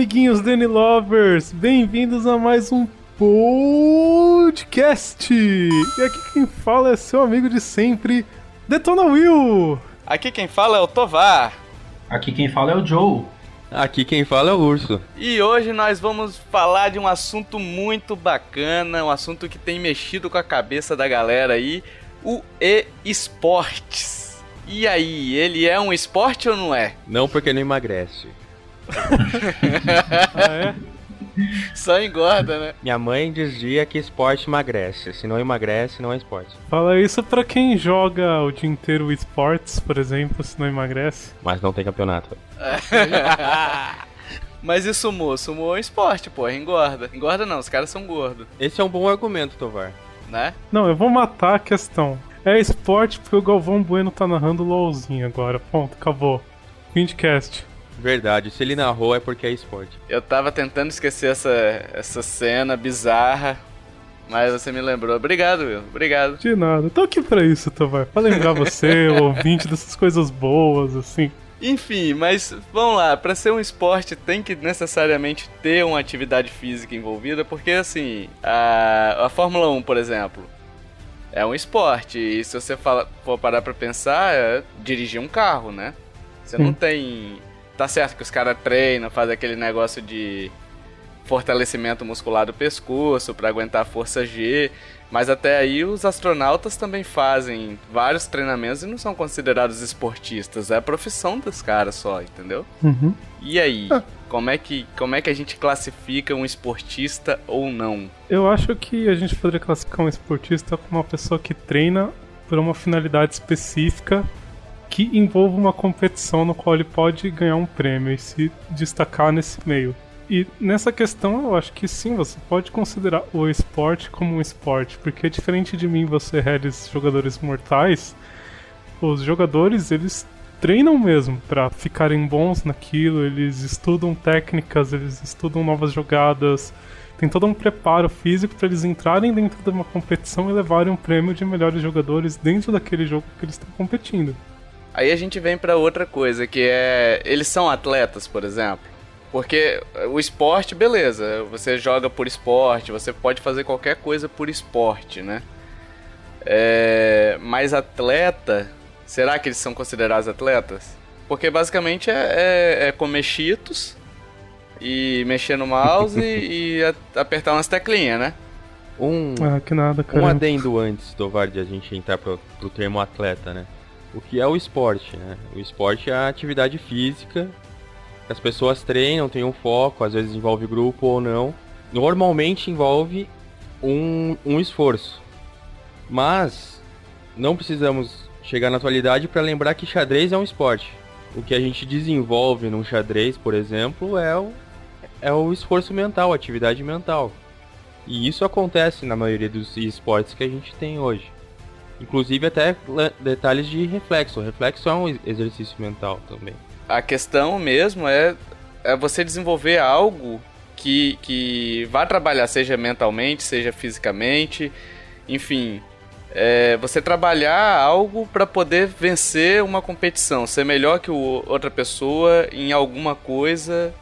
amiguinhos Danny Lovers, bem-vindos a mais um podcast. E aqui quem fala é seu amigo de sempre, Detona Will. Aqui quem fala é o Tovar. Aqui quem fala é o Joe. Aqui quem fala é o Urso. E hoje nós vamos falar de um assunto muito bacana, um assunto que tem mexido com a cabeça da galera aí, o e-esportes. E aí, ele é um esporte ou não é? Não, porque não emagrece. ah, é? Só engorda, né? Minha mãe dizia que esporte emagrece. Se não emagrece, não é esporte. Fala isso pra quem joga o dia inteiro esportes, por exemplo, se não emagrece. Mas não tem campeonato. Mas e sumô? Sumô é esporte, pô, engorda. Engorda não, os caras são gordos. Esse é um bom argumento, Tovar. Né? Não, eu vou matar a questão. É esporte porque o Galvão Bueno tá narrando LOLzinho agora. Ponto, acabou. Windcast. Verdade, se ele narrou é porque é esporte. Eu tava tentando esquecer essa, essa cena bizarra, mas você me lembrou. Obrigado, Will. Obrigado. De nada. Tô aqui pra isso, Tovar. Pra lembrar você, o ouvinte, dessas coisas boas, assim. Enfim, mas vamos lá, para ser um esporte tem que necessariamente ter uma atividade física envolvida, porque assim, a, a Fórmula 1, por exemplo, é um esporte, e se você fala, for parar pra pensar, é dirigir um carro, né? Você não tem Tá certo que os caras treinam, fazem aquele negócio de fortalecimento muscular do pescoço para aguentar a força G, mas até aí os astronautas também fazem vários treinamentos e não são considerados esportistas, é a profissão dos caras só, entendeu? Uhum. E aí, como é que como é que a gente classifica um esportista ou não? Eu acho que a gente poderia classificar um esportista como uma pessoa que treina por uma finalidade específica que envolva uma competição no qual ele pode ganhar um prêmio e se destacar nesse meio. E nessa questão eu acho que sim, você pode considerar o esporte como um esporte, porque diferente de mim, você, Harris, jogadores mortais, os jogadores eles treinam mesmo para ficarem bons naquilo, eles estudam técnicas, eles estudam novas jogadas, tem todo um preparo físico para eles entrarem dentro de uma competição e levarem um prêmio de melhores jogadores dentro daquele jogo que eles estão competindo. Aí a gente vem para outra coisa, que é. Eles são atletas, por exemplo. Porque o esporte, beleza, você joga por esporte, você pode fazer qualquer coisa por esporte, né? É, mas atleta, será que eles são considerados atletas? Porque basicamente é, é, é comer cheetos e mexer no mouse e, e, apertar umas teclinhas, né? Um, ah, que nada, um adendo antes, Tovar, de a gente entrar pro, pro termo atleta, né? O que é o esporte, né? O esporte é a atividade física. As pessoas treinam, têm um foco, às vezes envolve grupo ou não. Normalmente envolve um, um esforço. Mas não precisamos chegar na atualidade para lembrar que xadrez é um esporte. O que a gente desenvolve num xadrez, por exemplo, é o, é o esforço mental, atividade mental. E isso acontece na maioria dos esportes que a gente tem hoje. Inclusive até detalhes de reflexo. O reflexo é um exercício mental também. A questão mesmo é, é você desenvolver algo que, que vá trabalhar, seja mentalmente, seja fisicamente, enfim. É, você trabalhar algo para poder vencer uma competição, ser melhor que o, outra pessoa em alguma coisa.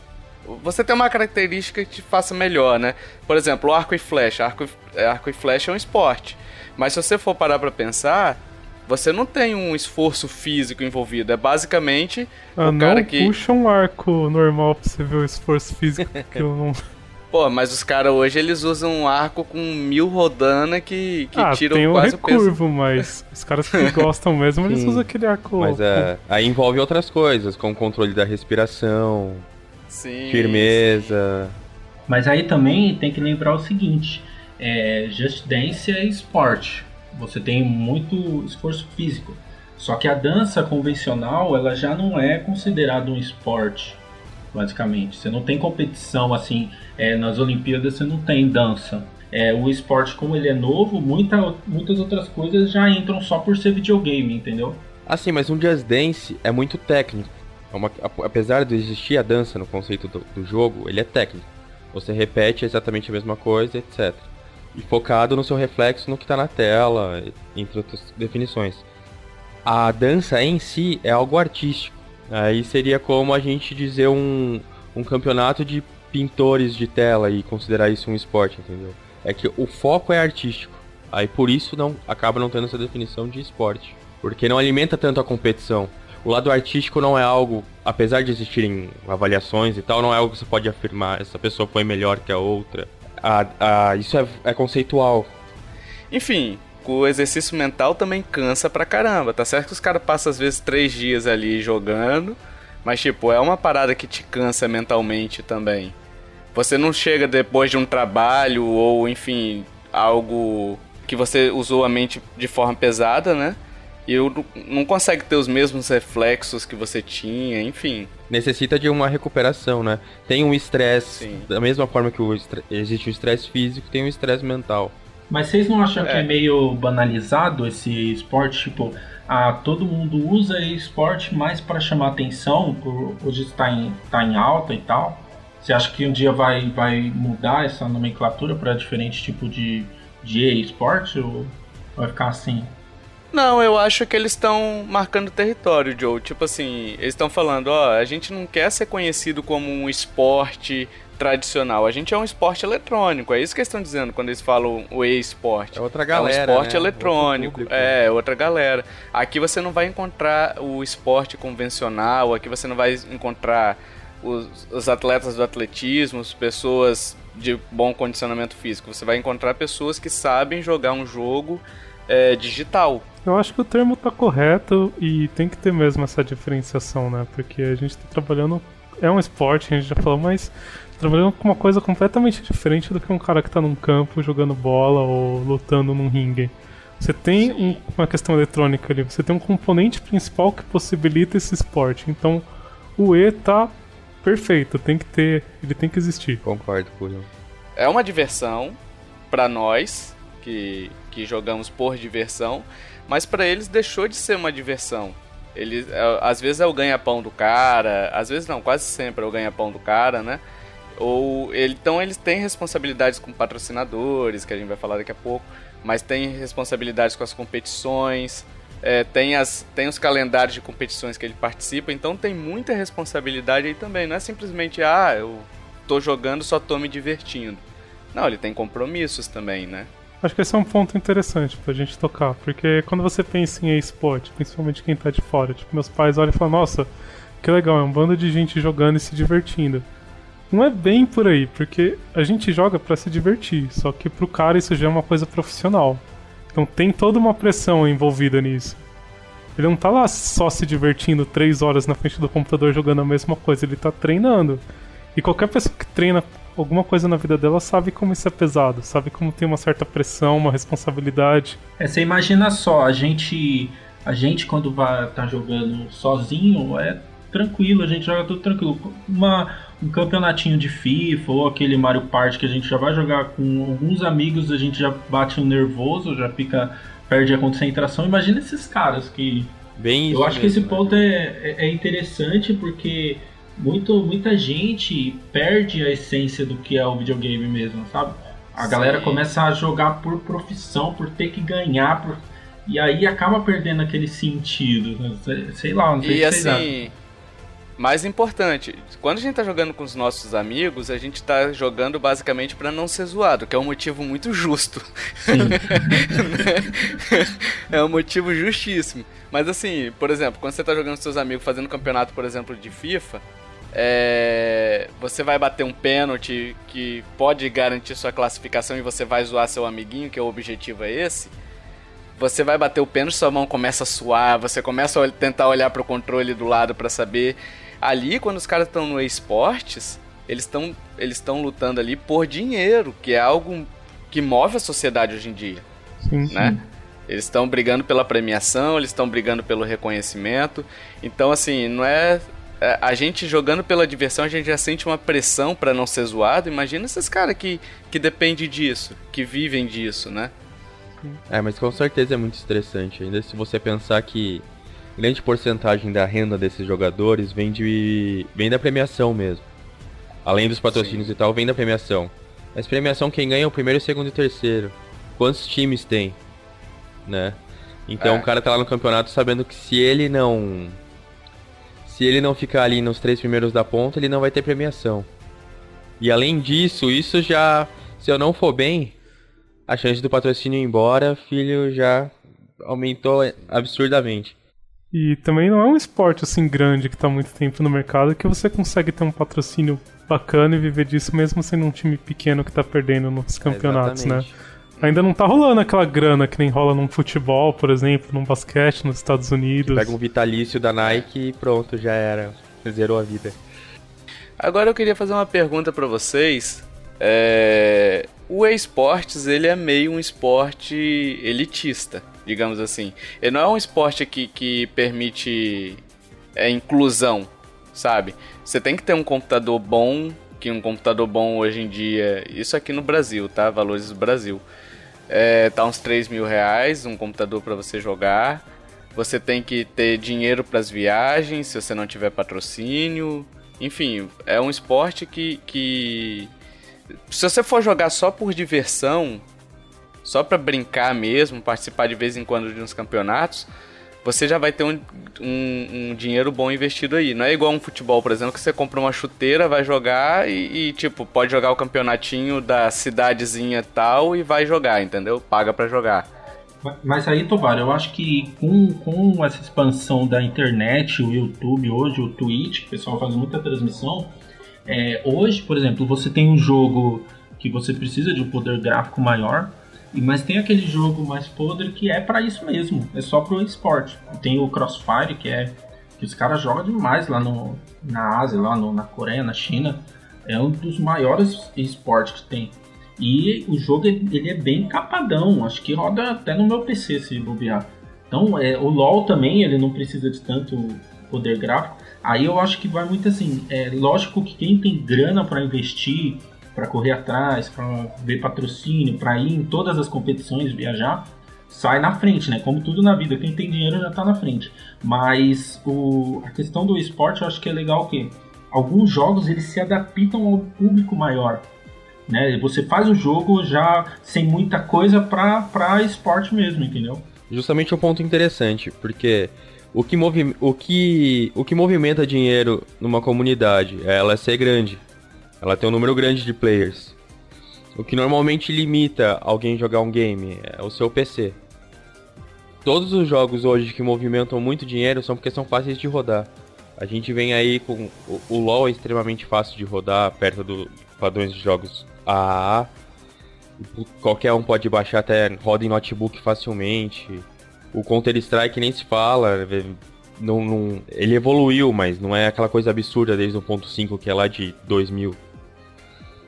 Você tem uma característica que te faça melhor, né? Por exemplo, arco e flecha. Arco, arco e flecha é um esporte. Mas se você for parar pra pensar, você não tem um esforço físico envolvido. É basicamente ah, o cara que. Puxa um arco normal pra você ver o esforço físico que eu não. Pô, mas os caras hoje eles usam um arco com mil rodana que, que ah, tiram tem um quase recurvo, o peso. mas os caras que gostam mesmo, eles usam aquele arco. Mas é, aí envolve outras coisas, como controle da respiração, sim, firmeza. Sim. Mas aí também tem que lembrar o seguinte: é, Just Dance é esporte. Você tem muito esforço físico. Só que a dança convencional, ela já não é considerada um esporte, basicamente. Você não tem competição assim, é, nas Olimpíadas você não tem dança. É, o esporte, como ele é novo, muita, muitas outras coisas já entram só por ser videogame, entendeu? Assim, mas um Just Dance é muito técnico. É uma, apesar de existir a dança no conceito do, do jogo, ele é técnico. Você repete exatamente a mesma coisa, etc e focado no seu reflexo no que está na tela, entre outras definições. A dança em si é algo artístico. Aí seria como a gente dizer um, um campeonato de pintores de tela e considerar isso um esporte, entendeu? É que o foco é artístico. Aí por isso não acaba não tendo essa definição de esporte, porque não alimenta tanto a competição. O lado artístico não é algo, apesar de existirem avaliações e tal, não é algo que você pode afirmar essa pessoa foi melhor que a outra. A, a, isso é, é conceitual. Enfim, o exercício mental também cansa pra caramba. Tá certo que os caras passam às vezes três dias ali jogando, mas tipo, é uma parada que te cansa mentalmente também. Você não chega depois de um trabalho ou enfim, algo que você usou a mente de forma pesada, né? E não consegue ter os mesmos reflexos que você tinha, enfim. Necessita de uma recuperação, né? Tem um estresse, da mesma forma que o existe o estresse físico, tem um estresse mental. Mas vocês não acham é. que é meio banalizado esse esporte? Tipo, ah, todo mundo usa esporte mais para chamar atenção, por hoje está em, tá em alta e tal. Você acha que um dia vai, vai mudar essa nomenclatura para diferente tipo de, de esporte ou vai ficar assim? Não, eu acho que eles estão marcando território, Joe. Tipo assim, eles estão falando, ó, a gente não quer ser conhecido como um esporte tradicional. A gente é um esporte eletrônico. É isso que eles estão dizendo quando eles falam o e-esporte. É outra galera. É um esporte né? eletrônico. É, outra galera. Aqui você não vai encontrar o esporte convencional, aqui você não vai encontrar os, os atletas do atletismo, as pessoas de bom condicionamento físico. Você vai encontrar pessoas que sabem jogar um jogo é, digital. Eu acho que o termo tá correto e tem que ter mesmo essa diferenciação, né? Porque a gente tá trabalhando. É um esporte, a gente já falou, mas trabalhando com uma coisa completamente diferente do que um cara que tá num campo jogando bola ou lutando num ringue. Você tem um, uma questão eletrônica ali, você tem um componente principal que possibilita esse esporte. Então, o E tá perfeito, tem que ter, ele tem que existir. Concordo, Julio. É uma diversão para nós que, que jogamos por diversão, mas para eles deixou de ser uma diversão. Eles, é, às vezes é o ganha-pão do cara, às vezes não, quase sempre é o ganha-pão do cara, né? Ou ele, então eles têm responsabilidades com patrocinadores, que a gente vai falar daqui a pouco, mas tem responsabilidades com as competições, é, tem, as, tem os calendários de competições que ele participa, então tem muita responsabilidade aí também. Não é simplesmente, ah, eu tô jogando, só tô me divertindo. Não, ele tem compromissos também, né? Acho que esse é um ponto interessante pra gente tocar, porque quando você pensa em esporte, principalmente quem tá de fora, tipo, meus pais olham e falam, nossa, que legal, é um bando de gente jogando e se divertindo. Não é bem por aí, porque a gente joga para se divertir, só que pro cara isso já é uma coisa profissional. Então tem toda uma pressão envolvida nisso. Ele não tá lá só se divertindo três horas na frente do computador jogando a mesma coisa, ele tá treinando. E qualquer pessoa que treina alguma coisa na vida dela sabe como isso é pesado, sabe como tem uma certa pressão, uma responsabilidade. É, você imagina só, a gente a gente quando vai tá jogando sozinho é tranquilo, a gente joga tudo tranquilo. Uma um campeonatinho de FIFA ou aquele Mario Party que a gente já vai jogar com alguns amigos, a gente já bate um nervoso, já fica perde a concentração. Imagina esses caras que Bem Eu acho mesmo, que esse né? ponto é, é, é interessante porque muito, muita gente perde a essência do que é o videogame mesmo, sabe? A Sim. galera começa a jogar por profissão, por ter que ganhar, por... e aí acaba perdendo aquele sentido. Né? Sei lá, não sei e se assim, mais importante, quando a gente tá jogando com os nossos amigos, a gente tá jogando basicamente para não ser zoado, que é um motivo muito justo. é um motivo justíssimo. Mas assim, por exemplo, quando você tá jogando com seus amigos fazendo campeonato, por exemplo, de FIFA, é... você vai bater um pênalti que pode garantir sua classificação e você vai zoar seu amiguinho, que é o objetivo é esse você vai bater o pênalti, sua mão começa a suar, você começa a tentar olhar para o controle do lado para saber ali, quando os caras estão no esportes, eles estão eles estão lutando ali por dinheiro, que é algo que move a sociedade hoje em dia, sim, né? Sim. Eles estão brigando pela premiação, eles estão brigando pelo reconhecimento. Então, assim, não é a gente jogando pela diversão, a gente já sente uma pressão para não ser zoado. Imagina esses caras que, que dependem disso, que vivem disso, né? É, mas com certeza é muito estressante. Ainda se você pensar que grande porcentagem da renda desses jogadores vem de vem da premiação mesmo. Além dos patrocínios Sim. e tal, vem da premiação. Mas premiação quem ganha é o primeiro, segundo e terceiro. Quantos times tem? Né? Então é. o cara tá lá no campeonato sabendo que se ele não se ele não ficar ali nos três primeiros da ponta, ele não vai ter premiação. E além disso, isso já. Se eu não for bem, a chance do patrocínio ir embora, filho, já aumentou absurdamente. E também não é um esporte assim grande que tá há muito tempo no mercado que você consegue ter um patrocínio bacana e viver disso mesmo sendo um time pequeno que tá perdendo nos campeonatos, né? Ainda não tá rolando aquela grana que nem rola num futebol, por exemplo, num basquete nos Estados Unidos. Pega um vitalício da Nike e pronto, já era. Zerou a vida. Agora eu queria fazer uma pergunta pra vocês. É... O esportes ele é meio um esporte elitista, digamos assim. Ele não é um esporte que, que permite é, inclusão, sabe? Você tem que ter um computador bom, que um computador bom hoje em dia, isso aqui no Brasil, tá? Valores do Brasil. É, tá uns 3 mil reais um computador para você jogar. Você tem que ter dinheiro para as viagens, se você não tiver patrocínio. Enfim, é um esporte que, que. Se você for jogar só por diversão, só para brincar mesmo, participar de vez em quando de uns campeonatos, você já vai ter um, um, um dinheiro bom investido aí. Não é igual um futebol, por exemplo, que você compra uma chuteira, vai jogar e, e, tipo, pode jogar o campeonatinho da cidadezinha tal e vai jogar, entendeu? Paga para jogar. Mas aí, Tobar, eu acho que com, com essa expansão da internet, o YouTube hoje, o Twitch, o pessoal faz muita transmissão. É, hoje, por exemplo, você tem um jogo que você precisa de um poder gráfico maior, mas tem aquele jogo mais podre que é para isso mesmo, é só pro esporte. Tem o Crossfire, que é que os caras jogam demais lá no, na Ásia, lá no, na Coreia, na China. É um dos maiores esportes que tem. E o jogo ele é bem capadão, acho que roda até no meu PC se bobear. Então, é, o LoL também, ele não precisa de tanto poder gráfico. Aí eu acho que vai muito assim, é lógico que quem tem grana para investir, para correr atrás, para ver patrocínio, para ir em todas as competições, viajar, sai na frente, né? Como tudo na vida, quem tem dinheiro já tá na frente. Mas o, a questão do esporte eu acho que é legal que alguns jogos eles se adaptam ao público maior. Né? Você faz o jogo já sem muita coisa para esporte mesmo, entendeu? Justamente um ponto interessante, porque o que, movi o que, o que movimenta dinheiro numa comunidade é ela ser grande. Ela tem um número grande de players. O que normalmente limita alguém jogar um game é o seu PC. Todos os jogos hoje que movimentam muito dinheiro são porque são fáceis de rodar. A gente vem aí com. O, LoL é extremamente fácil de rodar perto dos padrões de jogos AAA. Qualquer um pode baixar até roda em notebook facilmente. O Counter-Strike nem se fala. Não, não, ele evoluiu, mas não é aquela coisa absurda desde o 1.5 que é lá de 2000.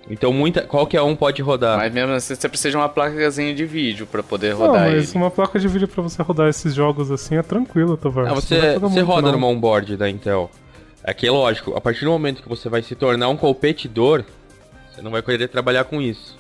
Então muita, qualquer um pode rodar. Mas mesmo assim você precisa de uma placazinha de vídeo para poder Não, rodar mas ele. uma placa de vídeo pra você rodar esses jogos assim é tranquilo, Tovar. Ah, você, você muito, roda não. numa onboard da Intel. É que é lógico, a partir do momento que você vai se tornar um competidor, você não vai querer trabalhar com isso.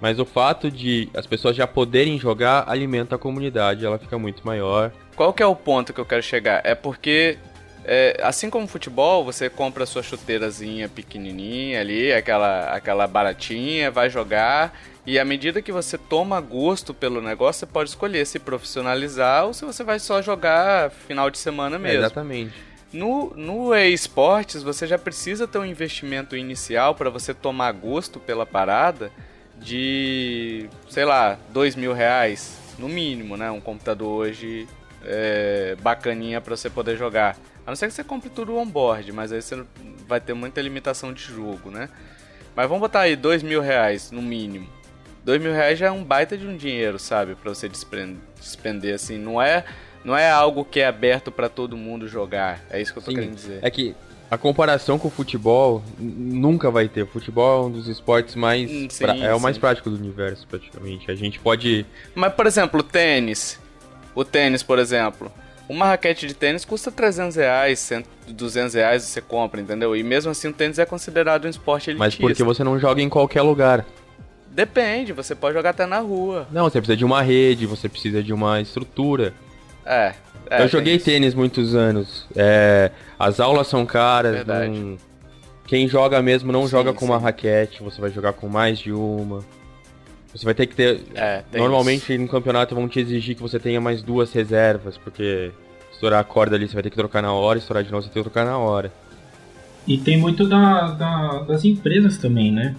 Mas o fato de as pessoas já poderem jogar alimenta a comunidade, ela fica muito maior. Qual que é o ponto que eu quero chegar? É porque, é, assim como futebol, você compra sua chuteirazinha pequenininha ali, aquela, aquela baratinha, vai jogar, e à medida que você toma gosto pelo negócio, você pode escolher se profissionalizar ou se você vai só jogar final de semana É, mesmo. exatamente. No, no esportes, você já precisa ter um investimento inicial para você tomar gosto pela parada de, sei lá, dois mil reais, no mínimo, né? Um computador hoje é, bacaninha para você poder jogar. A não ser que você compre tudo on-board, mas aí você vai ter muita limitação de jogo, né? Mas vamos botar aí dois mil reais no mínimo. Dois mil reais já é um baita de um dinheiro, sabe? Pra você despender, assim. Não é, não é algo que é aberto pra todo mundo jogar. É isso que eu tô Sim, querendo dizer. É que a comparação com o futebol nunca vai ter. O futebol é um dos esportes mais. Hum, sim, pra- é o mais prático do universo, praticamente. A gente pode. Mas, por exemplo, o tênis. O tênis, por exemplo. Uma raquete de tênis custa 300 reais, 100, 200 reais você compra, entendeu? E mesmo assim o tênis é considerado um esporte elitista. Mas porque você não joga em qualquer lugar. Depende, você pode jogar até na rua. Não, você precisa de uma rede, você precisa de uma estrutura. É. é eu joguei tênis muitos anos. É, as aulas são caras. Não- Quem joga mesmo não Sim, joga com uma sim. raquete, você vai jogar com mais de uma. Você vai ter que ter. É, tem Normalmente no campeonato vão te exigir que você tenha mais duas reservas, porque Estourar a corda ali, você vai ter que trocar na hora, estourar de novo, você tem que trocar na hora. E tem muito da, da, das empresas também, né?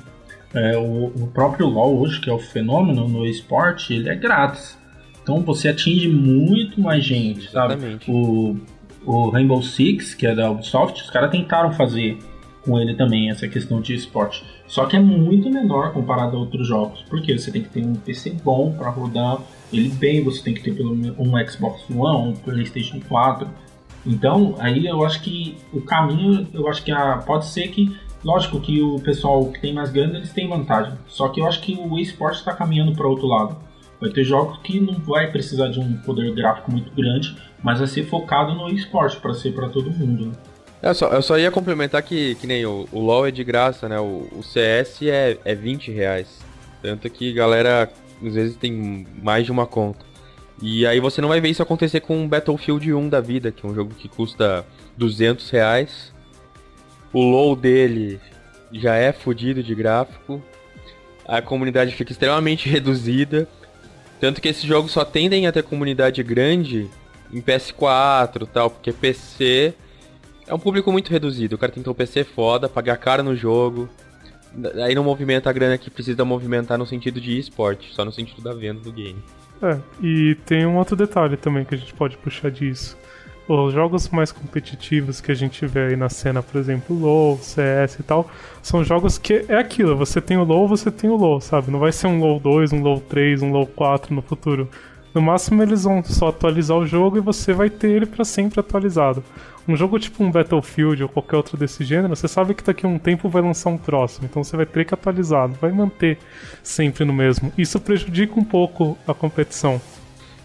É, o, o, próprio LoL hoje, que é o fenômeno no esporte, ele é grátis. Então você atinge muito mais gente, Exatamente. sabe? O, o Rainbow Six, que é da Ubisoft, os caras tentaram fazer com ele também essa questão de esporte. Só que é muito menor comparado a outros jogos, porque você tem que ter um PC bom para rodar ele bem, você tem que ter pelo menos um Xbox One, um PlayStation 4. Então, aí eu acho que o caminho, eu acho que a, pode ser que, lógico que o pessoal que tem mais grana, eles têm vantagem. Só que eu acho que o esporte está caminhando para outro lado. Vai ter jogos que não vai precisar de um poder gráfico muito grande, mas vai ser focado no esporte para ser para todo mundo. Né? Eu só, eu só ia complementar que, que nem o, o LoL é de graça, né? O, o CS é, é 20 reais. Tanto que galera às vezes tem mais de uma conta. E aí você não vai ver isso acontecer com Battlefield 1 da vida, que é um jogo que custa 200 reais. O low dele já é fodido de gráfico. A comunidade fica extremamente reduzida. Tanto que esses jogos só tendem a ter comunidade grande em PS4 tal, porque PC é um público muito reduzido. O cara tem que ter um PC foda, pagar caro no jogo. Aí não movimenta a grana que precisa movimentar no sentido de esporte, só no sentido da venda do game. É, e tem um outro detalhe também que a gente pode puxar disso. Os jogos mais competitivos que a gente vê aí na cena, por exemplo, LoL, CS e tal, são jogos que é aquilo, você tem o LoL, você tem o LoL, sabe? Não vai ser um LoL 2, um LoL 3, um LoL 4 no futuro. No máximo eles vão só atualizar o jogo e você vai ter ele para sempre atualizado. Um jogo tipo um Battlefield ou qualquer outro desse gênero, você sabe que daqui a um tempo vai lançar um próximo, então você vai ter que atualizar, não vai manter sempre no mesmo. Isso prejudica um pouco a competição.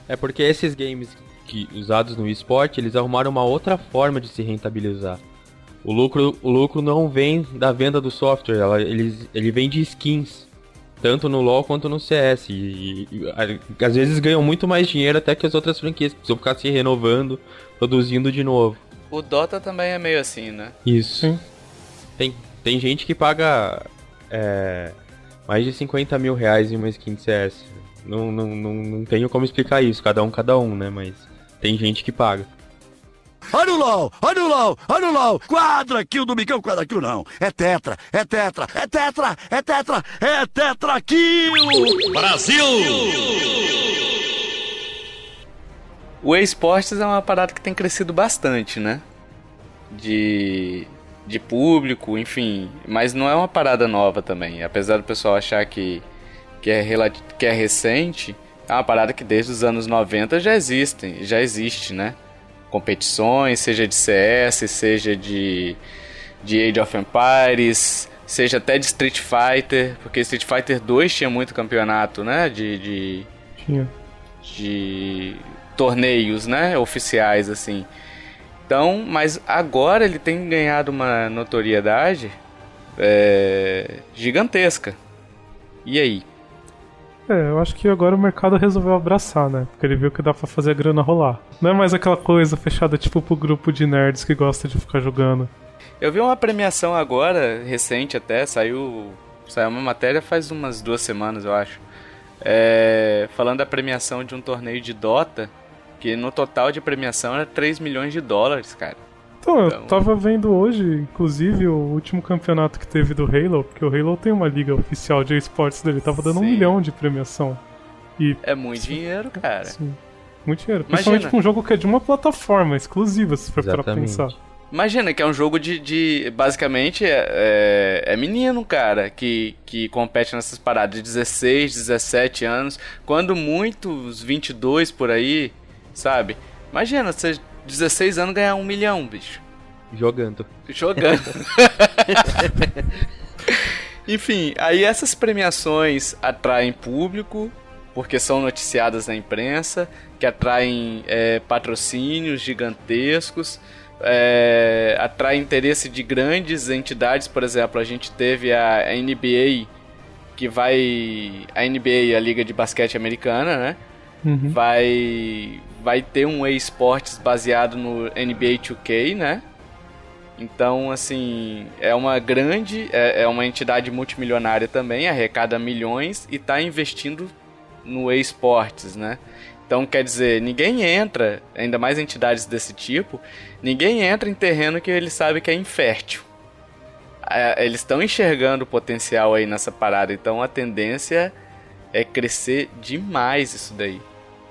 É porque esses games que, usados no esporte, eles arrumaram uma outra forma de se rentabilizar. O lucro, o lucro não vem da venda do software, ela, ele, ele vem de skins tanto no LoL quanto no CS. E, e, e, às vezes ganham muito mais dinheiro até que as outras franquias, precisam ficar se renovando, produzindo de novo. O Dota também é meio assim, né? Isso. Tem, tem gente que paga é, mais de 50 mil reais em uma skin de CS. Não, não, não, não tenho como explicar isso, cada um, cada um, né? Mas tem gente que paga. Olha o LOL, olha o LOL, olha o LOL. Quadra kill do Micão, quadra kill não. É tetra, é tetra, é tetra, é tetra, é tetra kill. Brasil! O esportes é uma parada que tem crescido bastante, né? De, de público, enfim. Mas não é uma parada nova também. Apesar do pessoal achar que, que, é, que é recente, é uma parada que desde os anos 90 já existe, já existe, né? competições, seja de CS, seja de, de Age of Empires, seja até de Street Fighter, porque Street Fighter 2 tinha muito campeonato, né? De. de tinha. De torneios, né? Oficiais, assim. Então, mas agora ele tem ganhado uma notoriedade é, gigantesca. E aí? É, eu acho que agora o mercado resolveu abraçar, né? Porque ele viu que dá pra fazer a grana rolar. Não é mais aquela coisa fechada tipo pro grupo de nerds que gosta de ficar jogando. Eu vi uma premiação agora, recente até, saiu. Saiu uma matéria faz umas duas semanas, eu acho. É, falando da premiação de um torneio de Dota, que no total de premiação era 3 milhões de dólares, cara. Então, eu tava vendo hoje, inclusive, o último campeonato que teve do Halo, porque o Halo tem uma liga oficial de esportes dele, tava dando Sim. um milhão de premiação. E, é muito sim, dinheiro, cara. Sim, muito dinheiro. Principalmente com um jogo que é de uma plataforma exclusiva, se for Exatamente. pra pensar. Imagina que é um jogo de. de basicamente, é, é, é, menino, cara, que, que compete nessas paradas de 16, 17 anos. Quando muitos 22 por aí, sabe? Imagina, você 16 anos ganhar um milhão, bicho. Jogando. Jogando. Enfim, aí essas premiações atraem público, porque são noticiadas na imprensa, que atraem é, patrocínios gigantescos, é, atraem interesse de grandes entidades, por exemplo, a gente teve a NBA, que vai. A NBA, a Liga de Basquete Americana, né? Uhum. Vai vai ter um esportes baseado no NBA 2K, né? Então, assim, é uma grande, é, é uma entidade multimilionária também, arrecada milhões e está investindo no esportes, né? Então, quer dizer, ninguém entra, ainda mais entidades desse tipo, ninguém entra em terreno que ele sabe que é infértil. É, eles estão enxergando o potencial aí nessa parada, então a tendência é crescer demais isso daí.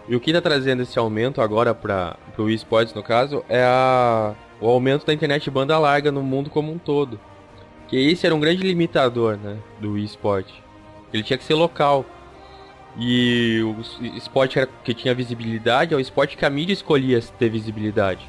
E o que está trazendo esse aumento agora para o esportes, no caso, é a, o aumento da internet banda larga no mundo como um todo. Que esse era um grande limitador né, do esporte. Ele tinha que ser local. E o esporte que tinha visibilidade é o esporte que a mídia escolhia ter visibilidade.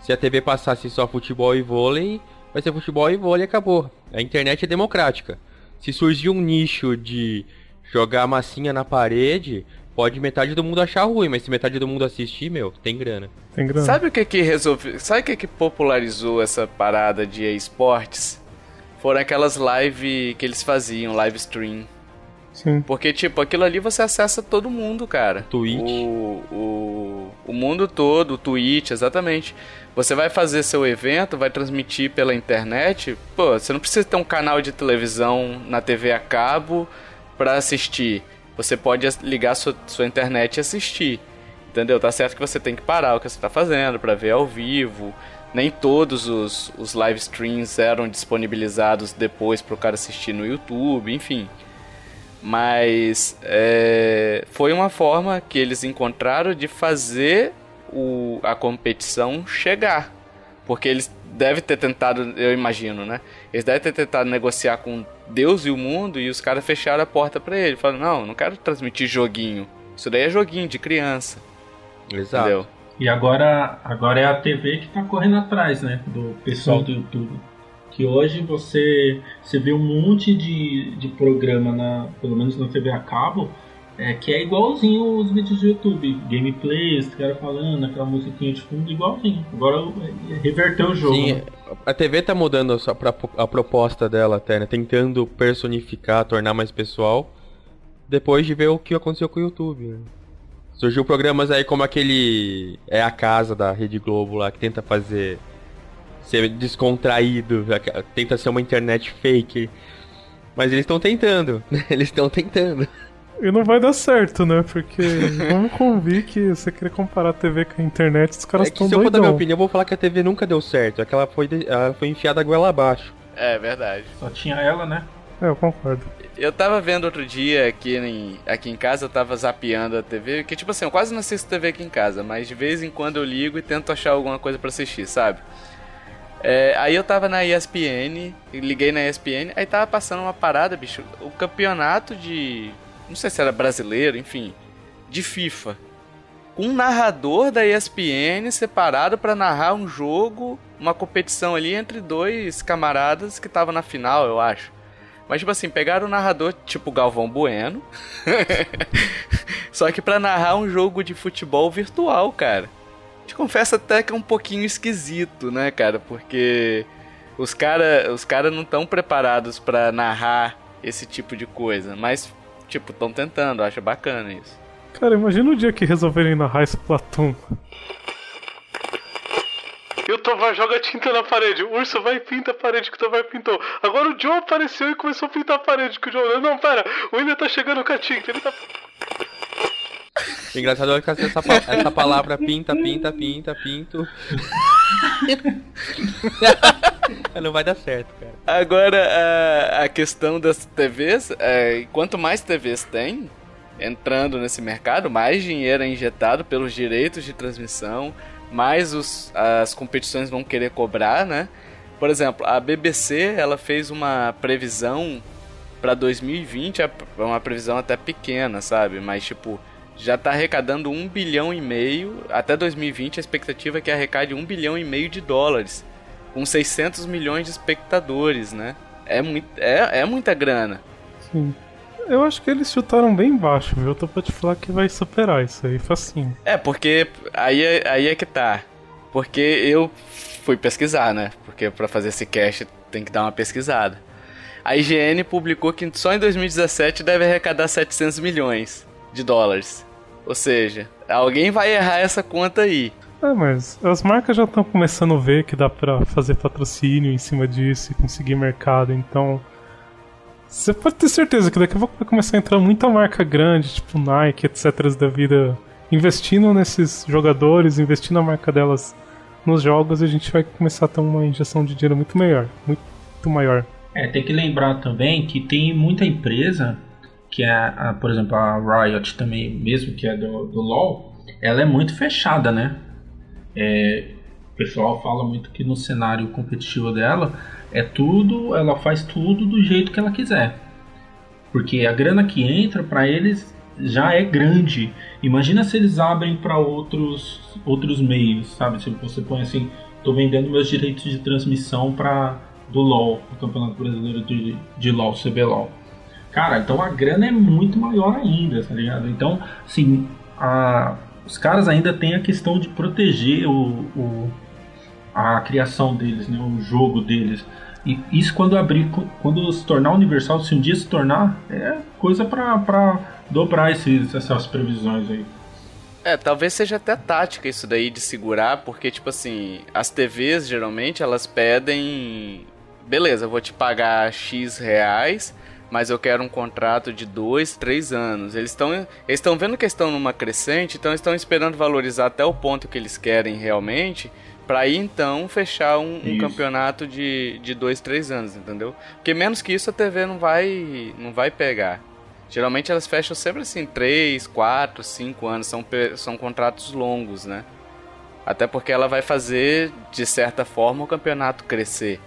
Se a TV passasse só futebol e vôlei, vai ser futebol e vôlei acabou. A internet é democrática. Se surgir um nicho de jogar massinha na parede, pode metade do mundo achar ruim, mas se metade do mundo assistir, meu, tem grana. Tem grana. Sabe o que que resolveu? Sabe o que que popularizou essa parada de esportes? Foram aquelas live que eles faziam, live stream. Sim. Porque, tipo, aquilo ali você acessa todo mundo, cara. Twitch. O, o, o mundo todo, o Twitch, exatamente. Você vai fazer seu evento, vai transmitir pela internet. Pô, você não precisa ter um canal de televisão na TV a cabo para assistir. Você pode ligar sua, sua internet e assistir. Entendeu? Tá certo que você tem que parar o que você tá fazendo para ver ao vivo. Nem todos os, os live streams eram disponibilizados depois para o cara assistir no YouTube, enfim. Mas é, foi uma forma que eles encontraram de fazer o, a competição chegar. Porque eles devem ter tentado, eu imagino, né? Eles devem ter tentado negociar com Deus e o mundo e os caras fecharam a porta para ele. Falaram, não, não quero transmitir joguinho. Isso daí é joguinho de criança. Exato. Entendeu? E agora, agora é a TV que tá correndo atrás, né? Do pessoal Sim. do YouTube. Que hoje você, você vê um monte de, de programa, na, pelo menos na TV a cabo, é, que é igualzinho os vídeos do YouTube. Gameplays, cara falando, aquela musiquinha de fundo, igualzinho. Agora é, reverteu o jogo. Sim, né? a TV tá mudando a, a proposta dela até, né? Tentando personificar, tornar mais pessoal. Depois de ver o que aconteceu com o YouTube, né? Surgiu programas aí como aquele É a Casa da Rede Globo lá, que tenta fazer ser descontraído, tenta ser uma internet fake. Mas eles estão tentando, eles estão tentando. E não vai dar certo, né? Porque vamos convir que você querer comparar a TV com a internet, os caras estão é Se eu for dar minha opinião, eu vou falar que a TV nunca deu certo. É que ela foi, ela foi enfiada a goela abaixo. É verdade. Só tinha ela, né? É, eu concordo. Eu tava vendo outro dia aqui em, aqui em casa, eu tava zapeando a TV, que tipo assim, eu quase não assisto TV aqui em casa, mas de vez em quando eu ligo e tento achar alguma coisa para assistir, sabe? É, aí eu tava na ESPN, liguei na ESPN, aí tava passando uma parada, bicho, o campeonato de não sei se era brasileiro, enfim, de FIFA. Um narrador da ESPN separado para narrar um jogo, uma competição ali entre dois camaradas que estavam na final, eu acho. Mas, tipo assim, pegaram o narrador tipo Galvão Bueno, só que para narrar um jogo de futebol virtual, cara. Te confesso até que é um pouquinho esquisito, né, cara? Porque os caras os cara não estão preparados para narrar esse tipo de coisa. Mas tipo, estão tentando, acho bacana isso. Cara, imagina o dia que resolverem narrar Splatoon. E o Tovar joga tinta na parede. O urso vai e pinta a parede que o Tovar pintou. Agora o Joe apareceu e começou a pintar a parede que o Joe. Não, pera, o William tá chegando com a tinta. Ele tá. Engraçado é que essa, essa palavra pinta, pinta, pinta, pinto. não vai dar certo, cara. Agora, a, questão das TVs, é, quanto mais TVs tem entrando nesse mercado, mais dinheiro é injetado pelos direitos de transmissão, mais os, as competições vão querer cobrar, né? Por exemplo, a BBC ela fez uma previsão para 2020, é uma previsão até pequena, sabe? Mas tipo, já está arrecadando um bilhão e meio. Até 2020 a expectativa é que arrecade um bilhão e meio de dólares, com 600 milhões de espectadores, né? É, muito, é, é muita grana. Sim. Eu acho que eles chutaram bem baixo, viu? Eu tô pra te falar que vai superar isso aí, facinho. É, porque aí, é, aí é que tá. Porque eu fui pesquisar, né? Porque para fazer esse cast tem que dar uma pesquisada. A IGN publicou que só em 2017 deve arrecadar 700 milhões de dólares. Ou seja, alguém vai errar essa conta aí. É, mas as marcas já estão começando a ver que dá pra fazer patrocínio em cima disso e conseguir mercado, então. Você pode ter certeza que daqui a pouco vai começar a entrar muita marca grande, tipo Nike, etc. da vida, investindo nesses jogadores, investindo a marca delas nos jogos, a gente vai começar a ter uma injeção de dinheiro muito maior, muito maior. É, tem que lembrar também que tem muita empresa que é, a, por exemplo, a Riot também, mesmo que é do, do LoL, ela é muito fechada, né? É, o pessoal fala muito que no cenário competitivo dela é tudo, ela faz tudo do jeito que ela quiser. Porque a grana que entra para eles já é grande. Imagina se eles abrem para outros outros meios, sabe? Se você põe assim, tô vendendo meus direitos de transmissão para do LoL, o Campeonato Brasileiro de, de LoL, CBLOL. Cara, então a grana é muito maior ainda, tá ligado? Então, assim, a, os caras ainda têm a questão de proteger o, o a criação deles, né, o jogo deles. E isso quando abrir, quando se tornar universal, se um dia se tornar, é coisa para dobrar esses, essas previsões aí. É, talvez seja até tática isso daí de segurar, porque tipo assim, as TVs geralmente elas pedem, beleza, eu vou te pagar X reais, mas eu quero um contrato de dois, três anos. Eles estão eles estão vendo que estão numa crescente, então estão esperando valorizar até o ponto que eles querem realmente, para aí então fechar um, um campeonato de, de dois, três anos, entendeu? Porque menos que isso a TV não vai não vai pegar. Geralmente elas fecham sempre assim, 3, 4, 5 anos, são, são contratos longos, né? Até porque ela vai fazer, de certa forma, o campeonato crescer.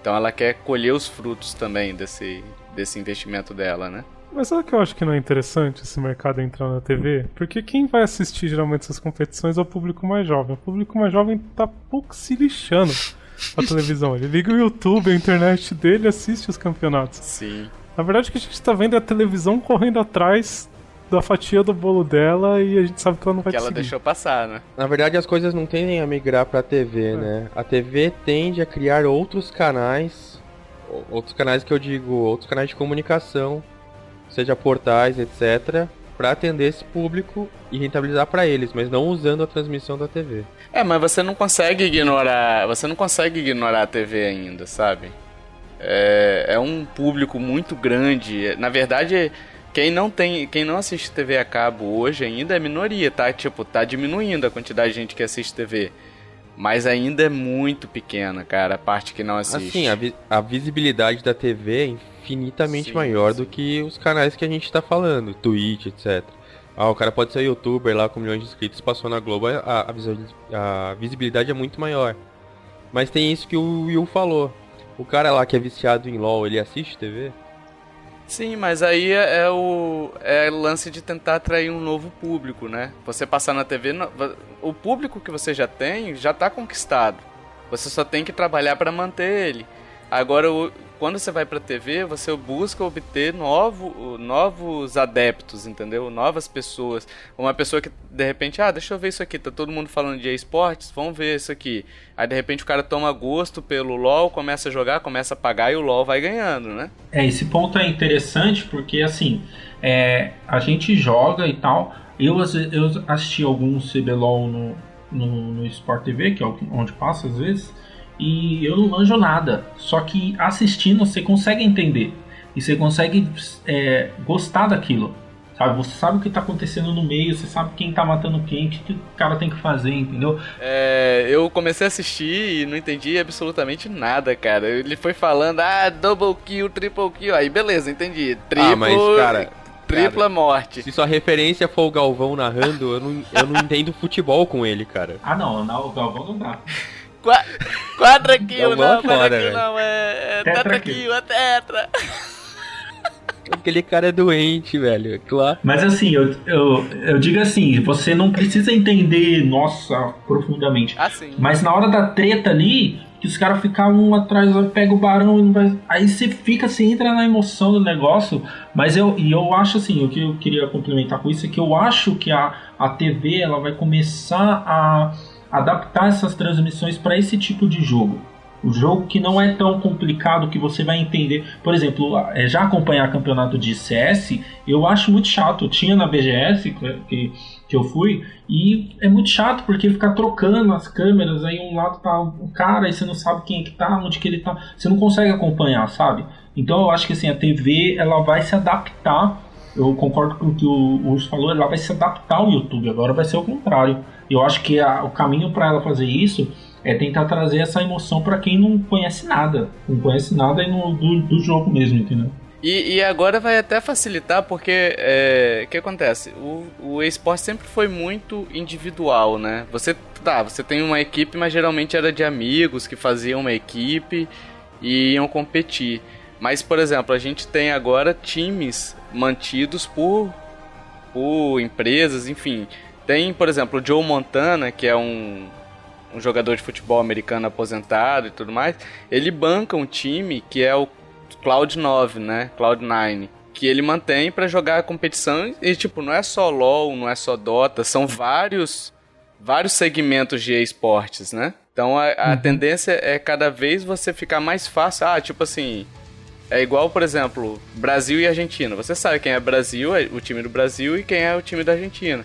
Então ela quer colher os frutos também desse, desse investimento dela, né? Mas sabe que eu acho que não é interessante esse mercado entrar na TV? Porque quem vai assistir geralmente essas competições é o público mais jovem. O público mais jovem tá pouco se lixando a televisão. Ele liga o YouTube, a internet dele assiste os campeonatos. Sim. Na verdade, o que a gente tá vendo é a televisão correndo atrás da fatia do bolo dela e a gente sabe que ela não vai Que ela deixou passar, né? Na verdade, as coisas não tendem a migrar pra TV, é. né? A TV tende a criar outros canais, outros canais que eu digo, outros canais de comunicação, seja portais, etc., para atender esse público e rentabilizar para eles, mas não usando a transmissão da TV. É, mas você não consegue ignorar, você não consegue ignorar a TV ainda, sabe? É, é um público muito grande. Na verdade, quem não tem, quem não assiste TV a cabo hoje ainda é minoria, tá? Tipo, tá diminuindo a quantidade de gente que assiste TV. Mas ainda é muito pequena, cara, a parte que não assiste. Assim, a, vi a visibilidade da TV é infinitamente sim, maior sim. do que os canais que a gente tá falando, Twitch, etc. Ah, o cara pode ser youtuber lá com milhões de inscritos, passou na Globo, a, a, a visibilidade é muito maior. Mas tem isso que o Will falou. O cara lá que é viciado em LoL, ele assiste TV? Sim, mas aí é, é o é lance de tentar atrair um novo público, né? Você passar na TV, o público que você já tem já está conquistado. Você só tem que trabalhar para manter ele. Agora, quando você vai pra TV, você busca obter novo, novos adeptos, entendeu? Novas pessoas. Uma pessoa que, de repente, ah, deixa eu ver isso aqui, tá todo mundo falando de esportes, vamos ver isso aqui. Aí, de repente, o cara toma gosto pelo LoL, começa a jogar, começa a pagar e o LoL vai ganhando, né? É, esse ponto é interessante porque, assim, é, a gente joga e tal. Eu, eu assisti alguns CBLOL no, no, no Sport TV, que é onde passa às vezes e eu não manjo nada. Só que assistindo você consegue entender e você consegue é, gostar daquilo. Sabe? Você sabe o que está acontecendo no meio, você sabe quem está matando quem, o que, o cara tem que fazer, entendeu? É, eu comecei a assistir e não entendi absolutamente nada, cara. Ele foi falando, ah, double kill, triple kill. Aí beleza, entendi. Triplo. Ah, mas, cara. Tripla cara, morte. Se sua referência for o Galvão narrando, eu não, eu não entendo futebol com ele, cara. Ah, não, não o Galvão não dá. Qua quadra kill, não, quadra kill não, é, é tetra kill, é tetra. Aquele cara é doente, velho, claro. Mas assim, eu, eu, eu digo assim, você não precisa entender, nossa, profundamente. Ah, sim. Mas na hora da treta ali, que os caras ficam um atrás, pega o barão e vai... Aí você fica, você entra na emoção do negócio. Mas eu, e eu acho assim, o que eu queria complementar com isso é que eu acho que a, a TV ela vai começar a adaptar essas transmissões para esse tipo de jogo. O jogo que não é tão complicado que você vai entender. Por exemplo, é, já acompanhar campeonato de CS, eu acho muito chato. Eu tinha na BGS que, que eu fui, e é muito chato porque ficar trocando as câmeras, aí um lado tá um cara, e você não sabe quem é que tá, onde que ele tá. Você não consegue acompanhar, sabe? Então eu acho que assim, a TV ela vai se adaptar eu concordo com o que o Urso falou, ela vai se adaptar ao YouTube, agora vai ser o contrário. Eu acho que a, o caminho para ela fazer isso é tentar trazer essa emoção para quem não conhece nada, não conhece nada no, do, do jogo mesmo, entendeu? E, e, agora vai até facilitar porque é, o que acontece? O, o esporte sempre foi muito individual, né? Você tá, você tem uma equipe, mas geralmente era de amigos que faziam uma equipe e iam competir. Mas, por exemplo, a gente tem agora times mantidos por, por empresas, enfim. Tem, por exemplo, o Joe Montana, que é um, um jogador de futebol americano aposentado e tudo mais. Ele banca um time que é o Cloud9, né? Cloud9 que ele mantém para jogar a competição e tipo, não é só LoL, não é só Dota, são vários vários segmentos de esportes, né? Então a, a uhum. tendência é cada vez você ficar mais fácil. Ah, tipo assim, é igual, por exemplo, Brasil e Argentina. Você sabe quem é Brasil, é o time do Brasil, e quem é o time da Argentina.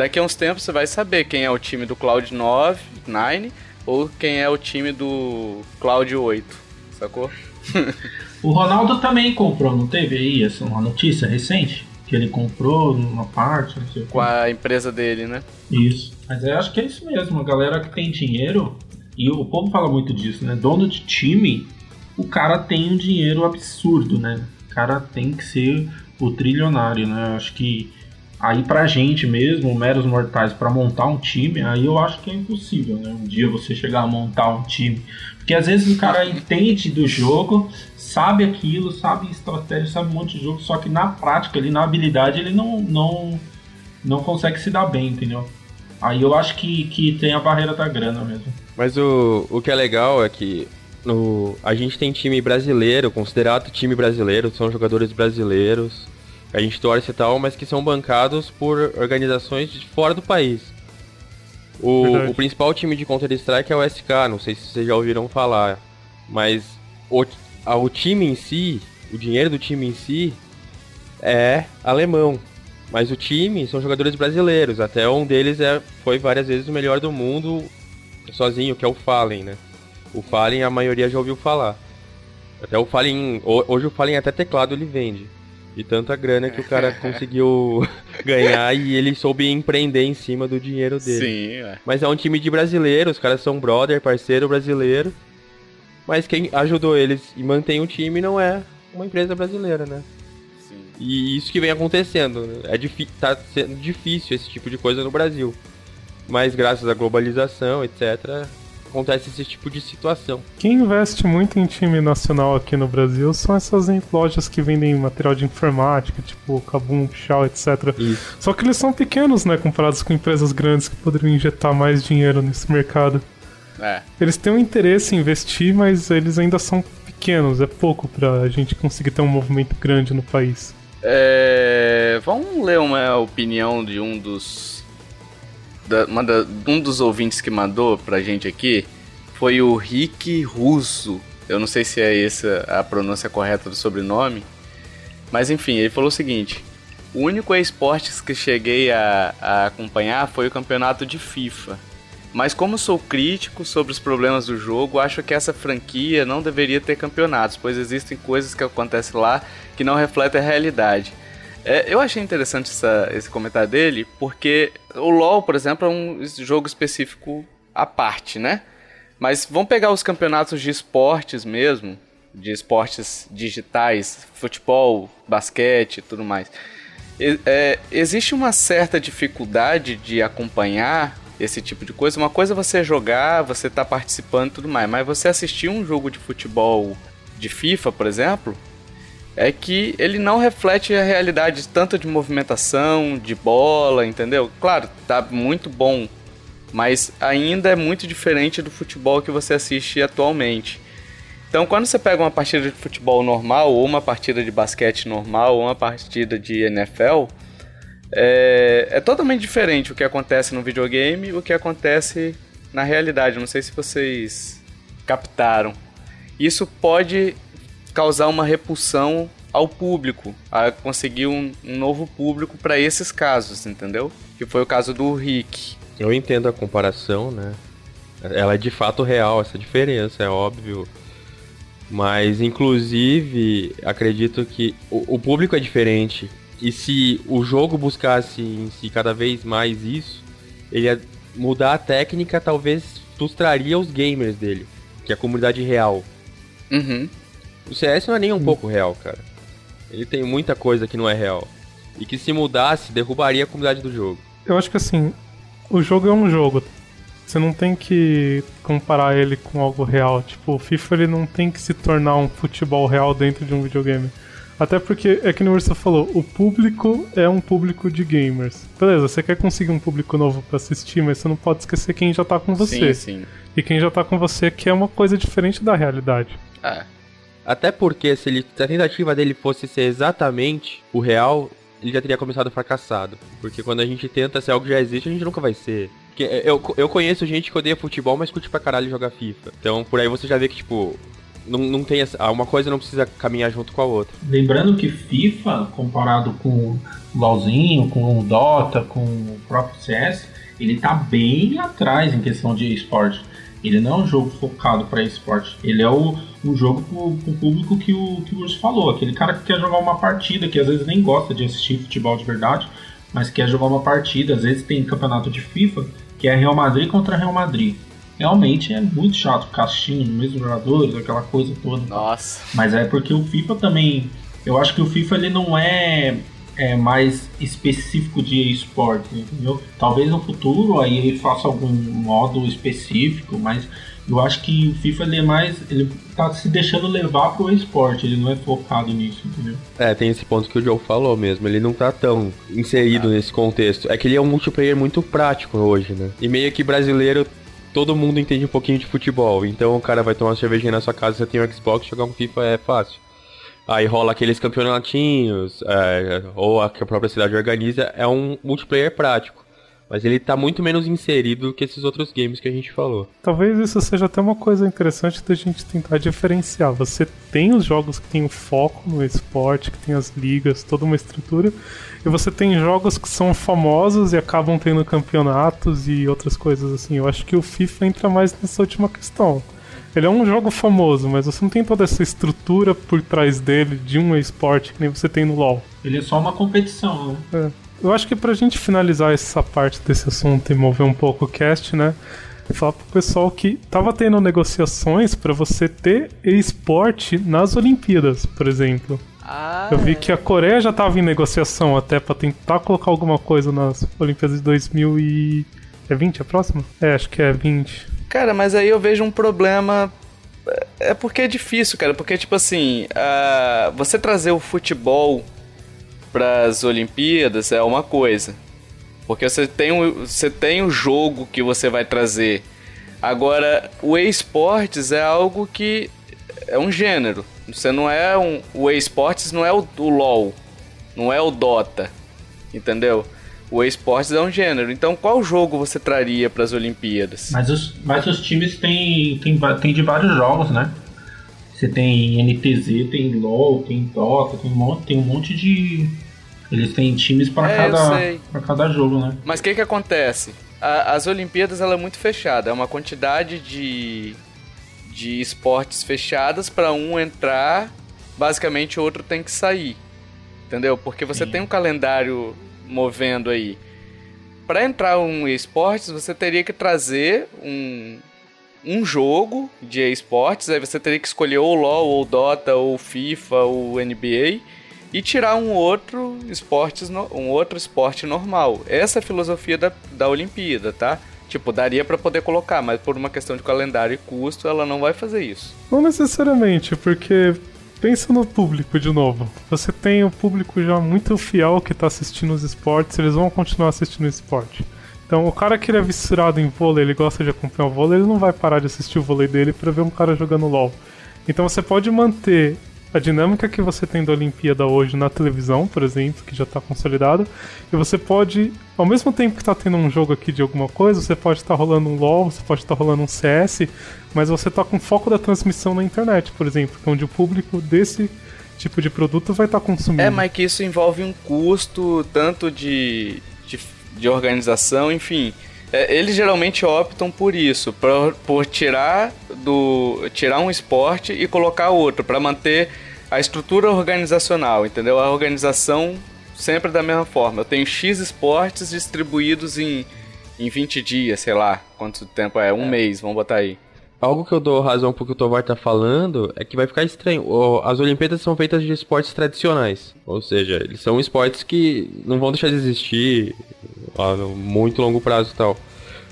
Daqui a uns tempos você vai saber quem é o time do Cloud 9, 9 ou quem é o time do Cloud 8, sacou? o Ronaldo também comprou, não teve aí essa uma notícia recente? Que ele comprou uma parte, não sei Com a empresa dele, né? Isso. Mas eu acho que é isso mesmo, a galera que tem dinheiro, e o povo fala muito disso, né? Dono de time o cara tem um dinheiro absurdo, né? O cara tem que ser o trilionário, né? Eu acho que aí pra gente mesmo, meros mortais, para montar um time, aí eu acho que é impossível, né? Um dia você chegar a montar um time. Porque às vezes o cara entende do jogo, sabe aquilo, sabe estratégia, sabe um monte de jogo, só que na prática, ali na habilidade, ele não, não, não consegue se dar bem, entendeu? Aí eu acho que, que tem a barreira da grana mesmo. Mas o, o que é legal é que no, a gente tem time brasileiro, considerado time brasileiro, são jogadores brasileiros, a gente torce e tal, mas que são bancados por organizações de fora do país. O, o principal time de Counter-Strike é o SK, não sei se vocês já ouviram falar, mas o, a, o time em si, o dinheiro do time em si é alemão. Mas o time são jogadores brasileiros, até um deles é, foi várias vezes o melhor do mundo sozinho, que é o Fallen, né? O Fallen a maioria já ouviu falar. Até o Fallen, hoje o Fallen até teclado ele vende. De tanta grana que o cara conseguiu ganhar e ele soube empreender em cima do dinheiro dele. Sim, é. Mas é um time de brasileiros, os caras são brother, parceiro brasileiro. Mas quem ajudou eles e mantém o time não é uma empresa brasileira, né? Sim. E isso que vem acontecendo. Né? É tá sendo difícil esse tipo de coisa no Brasil. Mas graças à globalização, etc., acontece esse tipo de situação. Quem investe muito em time nacional aqui no Brasil são essas lojas que vendem material de informática, tipo Kabum, Pichau, etc. Isso. Só que eles são pequenos, né, comparados com empresas grandes que poderiam injetar mais dinheiro nesse mercado. É. Eles têm um interesse em investir, mas eles ainda são pequenos, é pouco pra gente conseguir ter um movimento grande no país. É... Vamos ler uma opinião de um dos da, da, um dos ouvintes que mandou pra gente aqui foi o Rick Russo. Eu não sei se é essa a pronúncia correta do sobrenome. Mas enfim, ele falou o seguinte: O único esportes que cheguei a, a acompanhar foi o campeonato de FIFA. Mas como sou crítico sobre os problemas do jogo, acho que essa franquia não deveria ter campeonatos, pois existem coisas que acontecem lá que não refletem a realidade. É, eu achei interessante essa, esse comentário dele, porque o LoL, por exemplo, é um jogo específico à parte, né? Mas vamos pegar os campeonatos de esportes mesmo, de esportes digitais, futebol, basquete e tudo mais. É, existe uma certa dificuldade de acompanhar esse tipo de coisa. Uma coisa é você jogar, você tá participando e tudo mais, mas você assistir um jogo de futebol de FIFA, por exemplo, é que ele não reflete a realidade tanto de movimentação, de bola, entendeu? Claro, tá muito bom, mas ainda é muito diferente do futebol que você assiste atualmente. Então, quando você pega uma partida de futebol normal, ou uma partida de basquete normal, ou uma partida de NFL, é, é totalmente diferente o que acontece no videogame e o que acontece na realidade. Não sei se vocês captaram. Isso pode causar uma repulsão ao público, a conseguir um, um novo público para esses casos, entendeu? Que foi o caso do Rick. Eu entendo a comparação, né? Ela é de fato real, essa diferença, é óbvio. Mas, inclusive, acredito que o, o público é diferente. E se o jogo buscasse em si cada vez mais isso, ele ia mudar a técnica, talvez frustraria os gamers dele, que é a comunidade real. Uhum. O CS não é nem um pouco real, cara. Ele tem muita coisa que não é real. E que se mudasse, derrubaria a comunidade do jogo. Eu acho que assim, o jogo é um jogo. Você não tem que comparar ele com algo real. Tipo, o FIFA ele não tem que se tornar um futebol real dentro de um videogame. Até porque, é que o Urso falou, o público é um público de gamers. Beleza, você quer conseguir um público novo para assistir, mas você não pode esquecer quem já tá com você. Sim, sim. E quem já tá com você que é uma coisa diferente da realidade. É. Até porque se, ele, se a tentativa dele fosse ser exatamente o real, ele já teria começado fracassado. Porque quando a gente tenta ser algo que já existe, a gente nunca vai ser. Porque eu, eu conheço gente que odeia futebol, mas curte pra caralho jogar FIFA. Então por aí você já vê que, tipo, não, não tem essa, uma coisa não precisa caminhar junto com a outra. Lembrando que FIFA, comparado com o LoLzinho, com o Dota, com o próprio CS, ele tá bem atrás em questão de esporte. Ele não é um jogo focado para esporte. Ele é o, um jogo pro, pro público que o, que o Urso falou. Aquele cara que quer jogar uma partida, que às vezes nem gosta de assistir futebol de verdade, mas quer jogar uma partida. Às vezes tem campeonato de FIFA, que é Real Madrid contra Real Madrid. Realmente é muito chato ficar assistindo os mesmos jogadores, aquela coisa toda. Nossa. Mas é porque o FIFA também. Eu acho que o FIFA ele não é, é mais específico de esporte, entendeu? Talvez no futuro aí ele faça algum modo específico, mas eu acho que o FIFA ele é mais. ele tá se deixando levar pro esporte, ele não é focado nisso, entendeu? É, tem esse ponto que o Joe falou mesmo. Ele não tá tão inserido nesse contexto. É que ele é um multiplayer muito prático hoje, né? E meio que brasileiro. Todo mundo entende um pouquinho de futebol, então o cara vai tomar uma cervejinha na sua casa, você tem um Xbox, jogar um FIFA é fácil. Aí rola aqueles campeonatinhos, é, ou a que a própria cidade organiza, é um multiplayer prático. Mas ele tá muito menos inserido que esses outros games que a gente falou. Talvez isso seja até uma coisa interessante da gente tentar diferenciar. Você tem os jogos que tem o foco no esporte, que tem as ligas, toda uma estrutura, e você tem jogos que são famosos e acabam tendo campeonatos e outras coisas assim. Eu acho que o FIFA entra mais nessa última questão. Ele é um jogo famoso, mas você não tem toda essa estrutura por trás dele de um esporte que nem você tem no LoL. Ele é só uma competição, né? É. Eu acho que pra gente finalizar essa parte desse assunto e mover um pouco o cast, né? Falar pro pessoal que tava tendo negociações para você ter esporte nas Olimpíadas, por exemplo. Ah, Eu vi que a Coreia já tava em negociação até pra tentar colocar alguma coisa nas Olimpíadas de 2000 e... É 20 a próxima? É, acho que é 20. Cara, mas aí eu vejo um problema. É porque é difícil, cara. Porque, tipo assim, ah, você trazer o futebol para as Olimpíadas é uma coisa. Porque você tem, o, você tem o jogo que você vai trazer. Agora, o esportes é algo que é um gênero. Você não é um. O esportes não é o, o LOL. Não é o Dota. Entendeu? O esportes é um gênero. Então, qual jogo você traria para as Olimpíadas? Mas os, mas os times têm, têm, tem de vários jogos, né? Você tem NTZ, tem LoL, tem Dota, tem um monte, tem um monte de. Eles têm times para É, cada, pra cada jogo, né? Mas o que que acontece? A- as Olimpíadas ela é muito fechada, é uma quantidade de de esportes fechadas para um entrar, basicamente o outro tem que sair. Entendeu? Porque você Sim. tem um calendário movendo aí. Para entrar um esportes, você teria que trazer um um jogo de esportes, aí você teria que escolher ou LoL, ou Dota, ou FIFA, ou NBA e tirar um outro esportes no- um outro esporte normal. Essa é a filosofia da, da Olimpíada, tá? Tipo, daria pra poder colocar, mas por uma questão de calendário e custo, ela não vai fazer isso. Não necessariamente, porque pensa no público de novo. Você tem o público já muito fiel que tá assistindo os esportes, eles vão continuar assistindo o esporte. Então, o cara que ele é viscerado em vôlei, ele gosta de acompanhar o vôlei, ele não vai parar de assistir o vôlei dele pra ver um cara jogando LoL. Então, você pode manter a dinâmica que você tem da Olimpíada hoje na televisão, por exemplo, que já tá consolidada, e você pode, ao mesmo tempo que tá tendo um jogo aqui de alguma coisa, você pode estar rolando um LoL, você pode estar rolando um CS, mas você tá com foco da transmissão na internet, por exemplo, é onde o público desse tipo de produto vai estar consumindo. É, mas que isso envolve um custo tanto de, de, organização, enfim. É, eles geralmente optam por isso, por, por tirar do tirar um esporte e colocar outro, para manter a estrutura organizacional, entendeu? A organização sempre da mesma forma. Eu tenho X esportes distribuídos em, em 20 dias, sei lá, quanto tempo é, um é. mês, vamos botar aí. Algo que eu dou razão pro que o Tovar tá falando é que vai ficar estranho. As Olimpíadas são feitas de esportes tradicionais. Ou seja, eles são esportes que não vão deixar de existir a muito longo prazo e tal.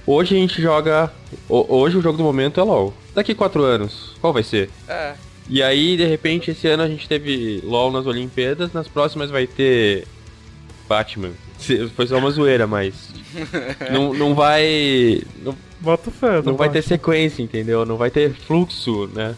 Hoje a gente joga. Hoje o jogo do momento é LOL. Daqui quatro anos, qual vai ser? É. E aí, de repente, esse ano a gente teve LOL nas Olimpíadas, nas próximas vai ter Batman. Foi só uma zoeira, mas. não, não vai. Não, Bota fé, Não vai ter sequência, entendeu? Não vai ter fluxo, né?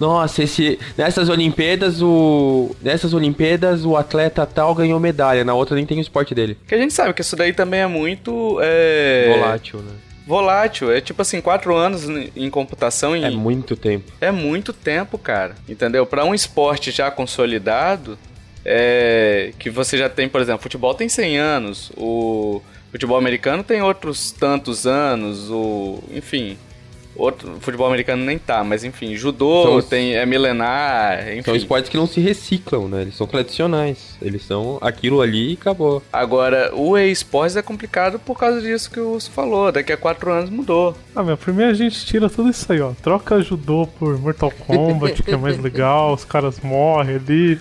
Nossa, esse nessas Olimpíadas o nessas Olimpíadas o atleta tal ganhou medalha, na outra nem tem o esporte dele. Que a gente sabe que isso daí também é muito é... volátil, né? Volátil, é tipo assim, quatro anos em computação. Em... É muito tempo. É muito tempo, cara. Entendeu? Para um esporte já consolidado, é... que você já tem, por exemplo, futebol tem 100 anos, o futebol americano tem outros tantos anos, o, enfim, outro futebol americano nem tá, mas enfim, judô os, tem é milenar, enfim. São esportes que não se reciclam, né? Eles são tradicionais. Eles são aquilo ali e acabou. Agora, o e-sports é complicado por causa disso que o Urso falou. Daqui a quatro anos mudou. Ah, meu, primeiro a gente tira tudo isso aí, ó. Troca judô por Mortal Kombat, que é mais legal, os caras morrem ali.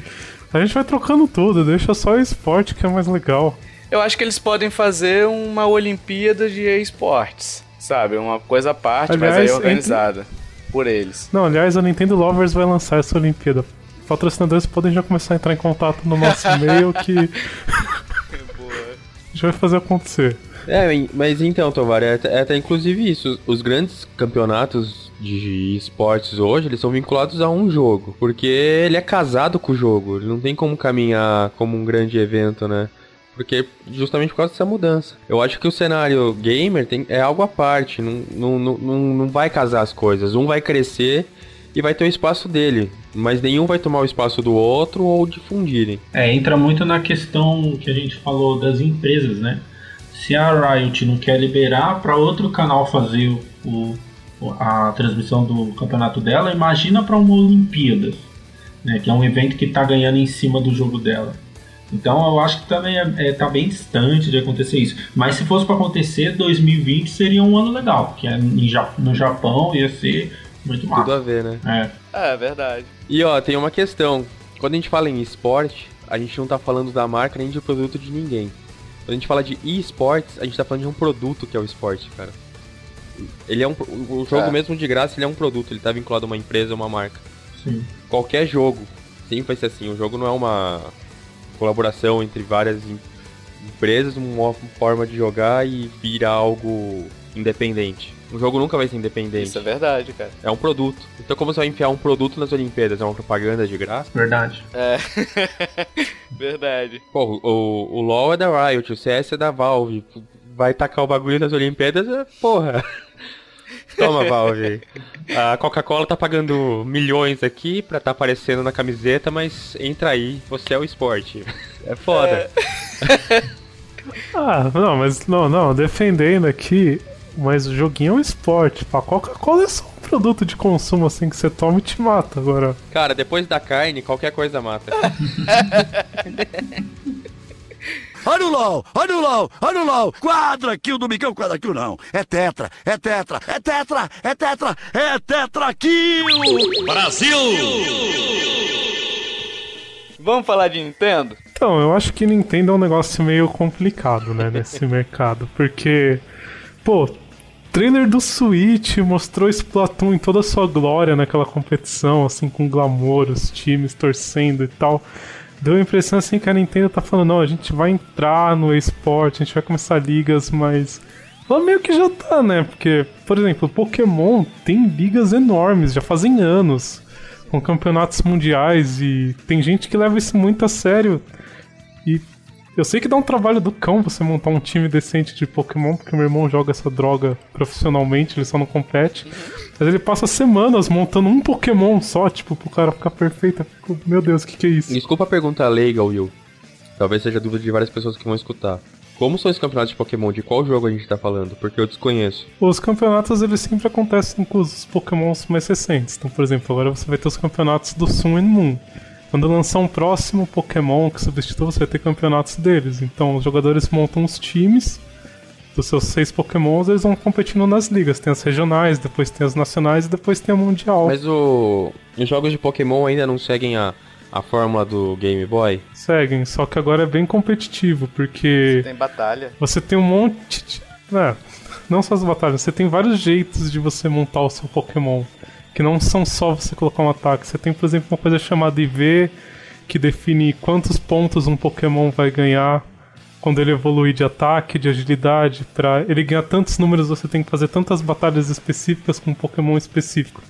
A gente vai trocando tudo, deixa só o esporte que é mais legal. Eu acho que eles podem fazer uma Olimpíada de esportes, sabe? Uma coisa à parte, aliás, mas aí organizada entre... por eles. Não, aliás, a Nintendo Lovers vai lançar essa Olimpíada. Patrocinadores podem já começar a entrar em contato no nosso e-mail que. a gente vai fazer acontecer. É, mas então, Tovar, é, é até inclusive isso. Os grandes campeonatos de esportes hoje, eles são vinculados a um jogo. Porque ele é casado com o jogo. Ele não tem como caminhar como um grande evento, né? Porque justamente por causa dessa mudança. Eu acho que o cenário gamer tem, é algo à parte. Não, não, não, não vai casar as coisas. Um vai crescer e vai ter o espaço dele. Mas nenhum vai tomar o espaço do outro ou difundirem. É, entra muito na questão que a gente falou das empresas, né? Se a Riot não quer liberar para outro canal fazer o, a transmissão do campeonato dela, imagina para uma Olimpíadas, né? Que é um evento que está ganhando em cima do jogo dela. Então eu acho que também é, é, tá bem distante de acontecer isso. Mas se fosse para acontecer, 2020 seria um ano legal, que é no Japão ia ser muito massa. Tudo a ver, né? É. É, verdade. E ó, tem uma questão. Quando a gente fala em esporte, a gente não tá falando da marca nem de produto de ninguém. Quando a gente fala de esportes, a gente tá falando de um produto que é o esporte, cara. Ele é um o jogo é. mesmo de graça, ele é um produto, ele tá vinculado a uma empresa, uma marca. Sim. Qualquer jogo sempre vai ser assim, o jogo não é uma colaboração entre várias empresas, uma forma de jogar e vira algo independente. O jogo nunca vai ser independente. Isso é verdade, cara. É um produto. Então como você vai enfiar um produto nas Olimpíadas? É uma propaganda de graça? Verdade. É. verdade. Pô, o, o LoL é da Riot, o CS é da Valve. Vai tacar o bagulho nas Olimpíadas? É, porra. Toma, Valve. A Coca-Cola tá pagando milhões aqui pra tá aparecendo na camiseta, mas entra aí, você é o esporte. É foda. É. ah, não, mas não, não, defendendo aqui, mas o joguinho é um esporte. A Coca-Cola é só um produto de consumo assim que você toma e te mata agora. Cara, depois da carne, qualquer coisa mata. Olha o LOL, olha o LOL, olha o LOL. Quadra kill do Micão, quadra kill não. É tetra, é tetra, é tetra, é tetra, é tetra kill. Brasil! Vamos falar de Nintendo? Então, eu acho que Nintendo é um negócio meio complicado, né, nesse mercado, porque pô, trailer do Switch mostrou Splatoon em toda a sua glória naquela competição, assim, com glamour, os times torcendo e tal deu a impressão assim que a Nintendo tá falando, não, a gente vai entrar no esporte, a gente vai começar ligas, mas ela meio que já tá, né? Porque, por exemplo, Pokémon tem ligas enormes, já fazem anos, com campeonatos mundiais e tem gente que leva isso muito a sério. E eu sei que dá um trabalho do cão você montar um time decente de Pokémon, porque meu irmão joga essa droga profissionalmente, ele só não compete. Mas ele passa semanas montando um Pokémon só, tipo, pro cara ficar perfeito. Meu Deus, o que, que é isso? Desculpa a pergunta leiga, Will. Talvez seja dúvida de várias pessoas que vão escutar. Como são esses campeonatos de Pokémon? De qual jogo a gente tá falando? Porque eu desconheço. Os campeonatos, eles sempre acontecem com os Pokémons mais recentes. Então, por exemplo, agora você vai ter os campeonatos do Sun and Moon. Quando lançar um próximo Pokémon que substitua, você vai ter campeonatos deles. Então os jogadores montam os times dos seus seis Pokémons, eles vão competindo nas ligas. Tem as regionais, depois tem as nacionais e depois tem a mundial. Mas o... os jogos de Pokémon ainda não seguem a, a fórmula do Game Boy? Seguem, só que agora é bem competitivo, porque. Tem batalha. Você tem um monte de. É, não só as batalhas, você tem vários jeitos de você montar o seu Pokémon. Que não são só você colocar um ataque. Você tem, por exemplo, uma coisa chamada IV, que define quantos pontos um Pokémon vai ganhar quando ele evoluir de ataque, de agilidade, para ele ganhar tantos números, você tem que fazer tantas batalhas específicas com um Pokémon específico.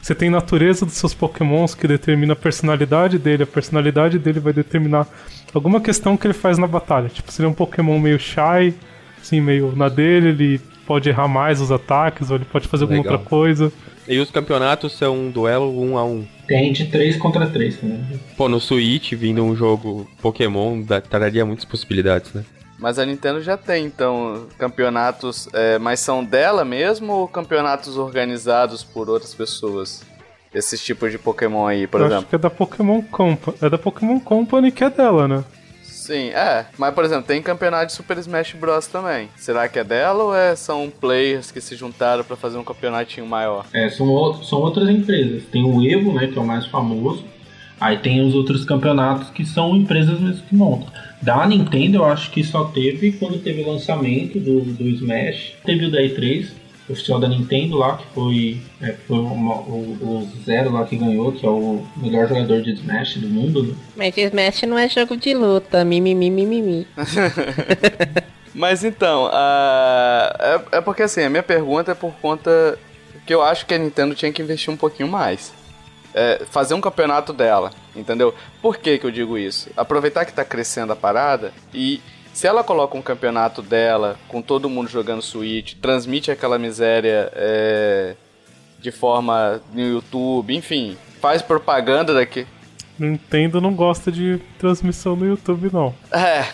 Você tem natureza dos seus Pokémons que determina a personalidade dele, a personalidade dele vai determinar alguma questão que ele faz na batalha. Tipo, se ele é um Pokémon meio shy, assim, meio na dele, ele pode errar mais os ataques, ou ele pode fazer alguma Legal. outra coisa. E os campeonatos são um duelo um a um. Tem de 3 contra 3 também. Pô, no Switch, vindo um jogo Pokémon, traria muitas possibilidades, né? Mas a Nintendo já tem, então, campeonatos, é, mas são dela mesmo ou campeonatos organizados por outras pessoas? Esses tipos de Pokémon aí, por Eu exemplo. acho que é da Pokémon Company. É da Pokémon Company que é dela, né? Sim, é. Mas, por exemplo, tem campeonato de Super Smash Bros. também. Será que é dela ou é, são players que se juntaram pra fazer um campeonatinho maior? É, são, são outras empresas. Tem o Evo, né, que é o mais famoso. Aí tem os outros campeonatos que são empresas mesmo que montam. Da Nintendo, eu acho que só teve quando teve o lançamento do, do Smash. Teve o da E3, oficial da Nintendo lá, que foi, é, foi uma- o, o Zero lá que ganhou, que é o melhor jogador de Smash do mundo. Né? Mas Smash não é jogo de luta, mimimi, mimimi. Mas então, a- é, é porque assim, a minha pergunta é por conta que eu acho que a Nintendo tinha que investir um pouquinho mais. É, fazer um campeonato dela, entendeu? Por que, que eu digo isso? Aproveitar que tá crescendo a parada e se ela coloca um campeonato dela com todo mundo jogando Switch, transmite aquela miséria é, de forma no YouTube, enfim, faz propaganda daqui. Nintendo não gosta de transmissão no YouTube, não. É,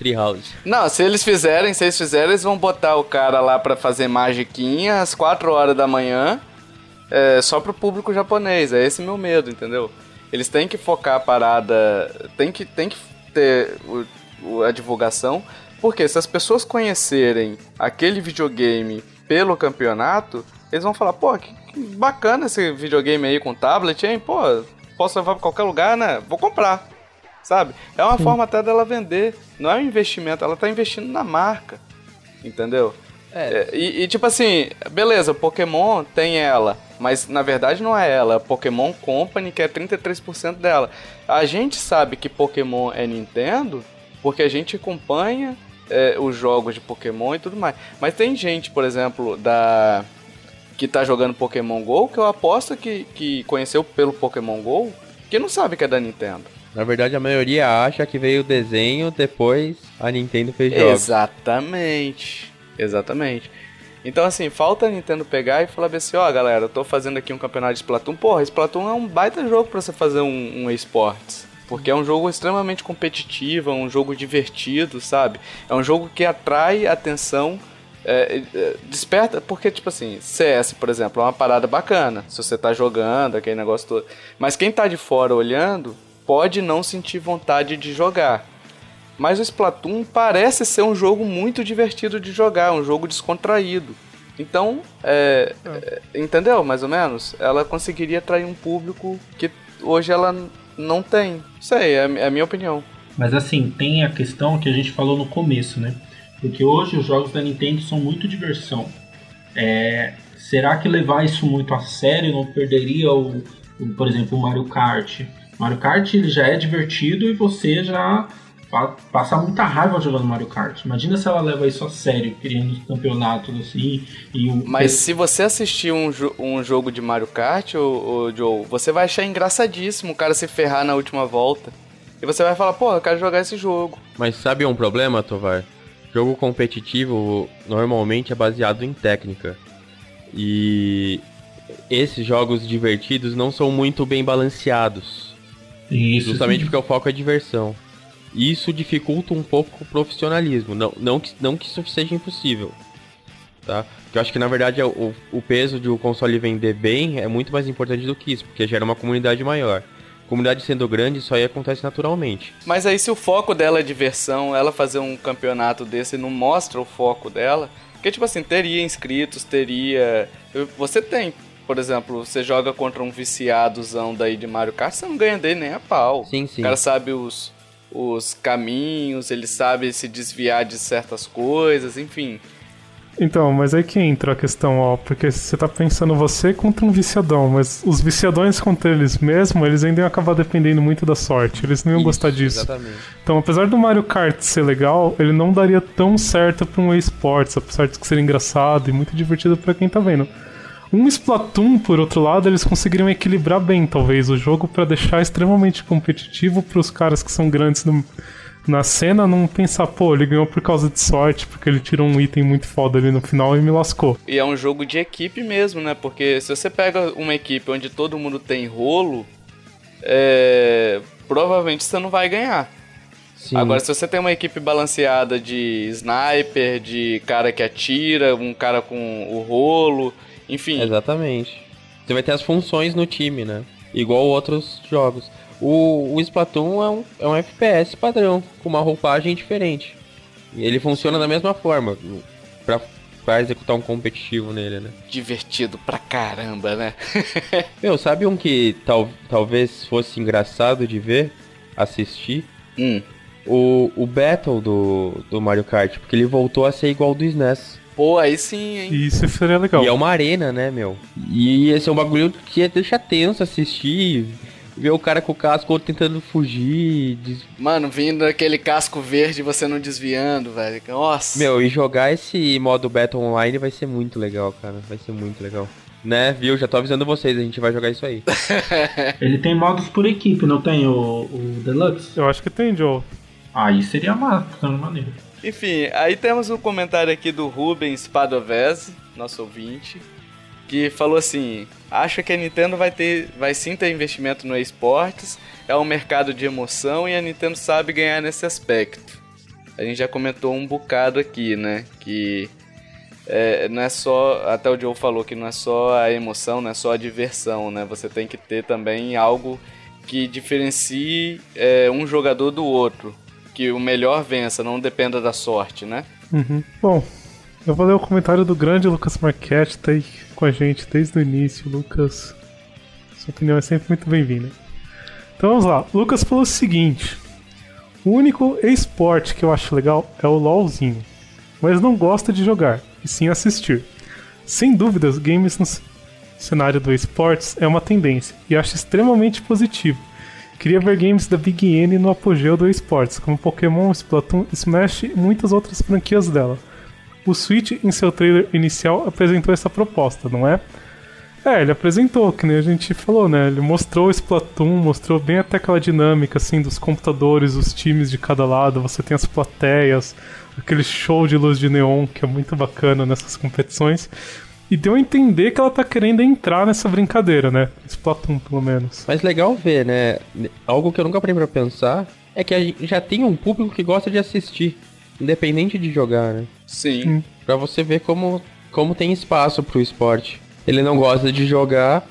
Treehouse. Não, se eles fizerem, se eles fizerem, eles vão botar o cara lá pra fazer magiquinha às 4 horas da manhã, é, só pro público japonês. É esse meu medo, entendeu? Eles têm que focar a parada, tem que, tem que ter a divulgação, porque se as pessoas conhecerem aquele videogame pelo campeonato, eles vão falar, pô, que, bacana esse videogame aí com tablet, hein? Pô, posso levar pra qualquer lugar, né? Vou comprar sabe? É uma forma até dela vender. Não é um investimento, ela tá investindo na marca. Entendeu? É, e, e, tipo assim, beleza, Pokémon tem ela, mas na verdade não é ela, é a Pokémon Company que é 33% dela. A gente sabe que Pokémon é Nintendo porque a gente acompanha é, os jogos de Pokémon e tudo mais. Mas tem gente, por exemplo, da que tá jogando Pokémon GO que eu aposto que, que conheceu pelo Pokémon GO que não sabe que é da Nintendo. Na verdade, a maioria acha que veio o desenho, depois a Nintendo fez jogos. Exatamente. Exatamente. Então, assim, falta a Nintendo pegar e falar assim, ó, galera, eu tô fazendo aqui um campeonato de Splatoon. Porra, Splatoon é um baita jogo pra você fazer um, um esportes. Porque é um jogo extremamente competitivo, é um jogo divertido, sabe? É um jogo que atrai atenção, é, é, desperta, porque, tipo assim, CS, por exemplo, é uma parada bacana. Se você tá jogando, aquele negócio todo. Mas quem tá de fora olhando, pode não sentir vontade de jogar. Mas o Splatoon parece ser um jogo muito divertido de jogar, um jogo descontraído. Então, é, é, entendeu? Mais ou menos? Ela conseguiria atrair um público que hoje ela não tem. Sei, é, é a minha opinião. Mas assim, tem a questão que a gente falou no começo, né? Porque hoje os jogos da Nintendo são muito diversão. É, será que levar isso muito a sério não perderia o, o, por exemplo, o Mario Kart? Mario Kart ele já é divertido e você já pa- passa muita raiva jogando Mario Kart. Imagina se ela leva isso a sério, criando os campeonatos assim e o Mas se você assistir um, jo- um jogo de Mario Kart, ô, ô, Joe, você vai achar engraçadíssimo o cara se ferrar na última volta. E você vai falar, pô, eu quero jogar esse jogo. Mas sabe um problema, Tovar? Jogo competitivo normalmente é baseado em técnica. E esses jogos divertidos não são muito bem balanceados. isso Justamente sim. porque o foco é diversão. E Isso dificulta um pouco o profissionalismo. Não, não, que, não que isso seja impossível. Tá? Porque eu acho que na verdade o, o peso de o console vender bem é muito mais importante do que isso, porque gera uma comunidade maior. comunidade sendo grande, isso aí acontece naturalmente. Mas aí se o foco dela é diversão, ela fazer um campeonato desse não mostra o foco dela, porque tipo assim, teria inscritos, teria... Você tem, por exemplo, você joga contra um viciadozão daí de Mario Kart, você não ganha dele nem a pau. Sim, sim. O cara sabe os, os caminhos, ele sabe se desviar de certas coisas, enfim. Então, mas aí que entra a questão, ó, porque você tá pensando você contra um viciadão, mas os viciadões contra eles mesmo, eles ainda iam acabar dependendo muito da sorte, eles não iam Isso, gostar disso. Exatamente. Então, apesar do Mario Kart ser legal, ele não daria tão certo pra um esportes, apesar de ser engraçado e muito divertido pra quem tá vendo. Um Splatoon, por outro lado, eles conseguiriam equilibrar bem, talvez, o jogo pra deixar extremamente competitivo pros caras que são grandes no- na cena não pensar, pô, ele ganhou por causa de sorte, porque ele tirou um item muito foda ali no final e me lascou. E é um jogo de equipe mesmo, né? Porque se você pega uma equipe onde todo mundo tem rolo, é, provavelmente você não vai ganhar. Sim. Agora, se você tem uma equipe balanceada de sniper, de cara que atira, um cara com o rolo, enfim. Exatamente. Você vai ter as funções no time, né? Igual outros jogos. O, o Splatoon é um, é um FPS padrão, com uma roupagem diferente. Ele funciona da mesma forma, pra, pra executar um competitivo nele, né? Divertido pra caramba, né? Meu, sabe um que tal, talvez fosse engraçado de ver, assistir? hum. O, o Battle do, do Mario Kart, porque ele voltou a ser igual ao do SNES. Pô, aí sim, hein? Isso seria legal. E é uma arena, né, meu? E esse é um bagulho que deixa tenso assistir, ver o cara com o casco tentando fugir. des- Mano, vindo aquele casco verde e você não desviando, velho. Nossa. Meu, e jogar esse modo Battle Online vai ser muito legal, cara. Vai ser muito legal. Né, viu? Já tô avisando vocês, a gente vai jogar isso aí. Ele tem modos por equipe, não tem o, o Deluxe? Eu acho que tem, Joe. Aí seria massa, seria maneiro. Enfim, aí temos um comentário aqui do Rubens Padovese, nosso ouvinte, que falou assim: acha que a Nintendo vai ter, vai sim ter investimento no esportes, é um mercado de emoção e a Nintendo sabe ganhar nesse aspecto. A gente já comentou um bocado aqui, né? Que é, não é só, até o Joe falou que não é só a emoção, não é só a diversão, né? Você tem que ter também algo que diferencie é, um jogador do outro. Que o melhor vença, não dependa da sorte, né? Uhum. Bom, eu vou ler o comentário do grande Lucas Marquette, tá aí com a gente desde o início. Lucas, sua opinião é sempre muito bem-vinda. Então vamos lá. Lucas falou o seguinte: O único esporte que eu acho legal é o LOLzinho, mas não gosto de jogar, e sim assistir. Sem dúvidas, games no cenário do esportes é uma tendência, e acho extremamente positivo. Queria ver games da Big N no apogeu do esportes, como Pokémon, Splatoon, Smash e muitas outras franquias dela. O Switch, em seu trailer inicial, apresentou essa proposta, não é? É, ele apresentou, que nem a gente falou, né? Ele mostrou o Splatoon, mostrou bem até aquela dinâmica, assim, dos computadores, os times de cada lado, você tem as plateias, aquele show de luz de neon que é muito bacana nessas competições. E deu a entender que ela tá querendo entrar nessa brincadeira, né? Splatoon, pelo menos. Mas legal ver, né? Algo que eu nunca parei pra pensar é que a gente já tem um público que gosta de assistir, independente de jogar, né? Sim. Pra você ver como, como tem espaço pro esporte. Ele não gosta de jogar,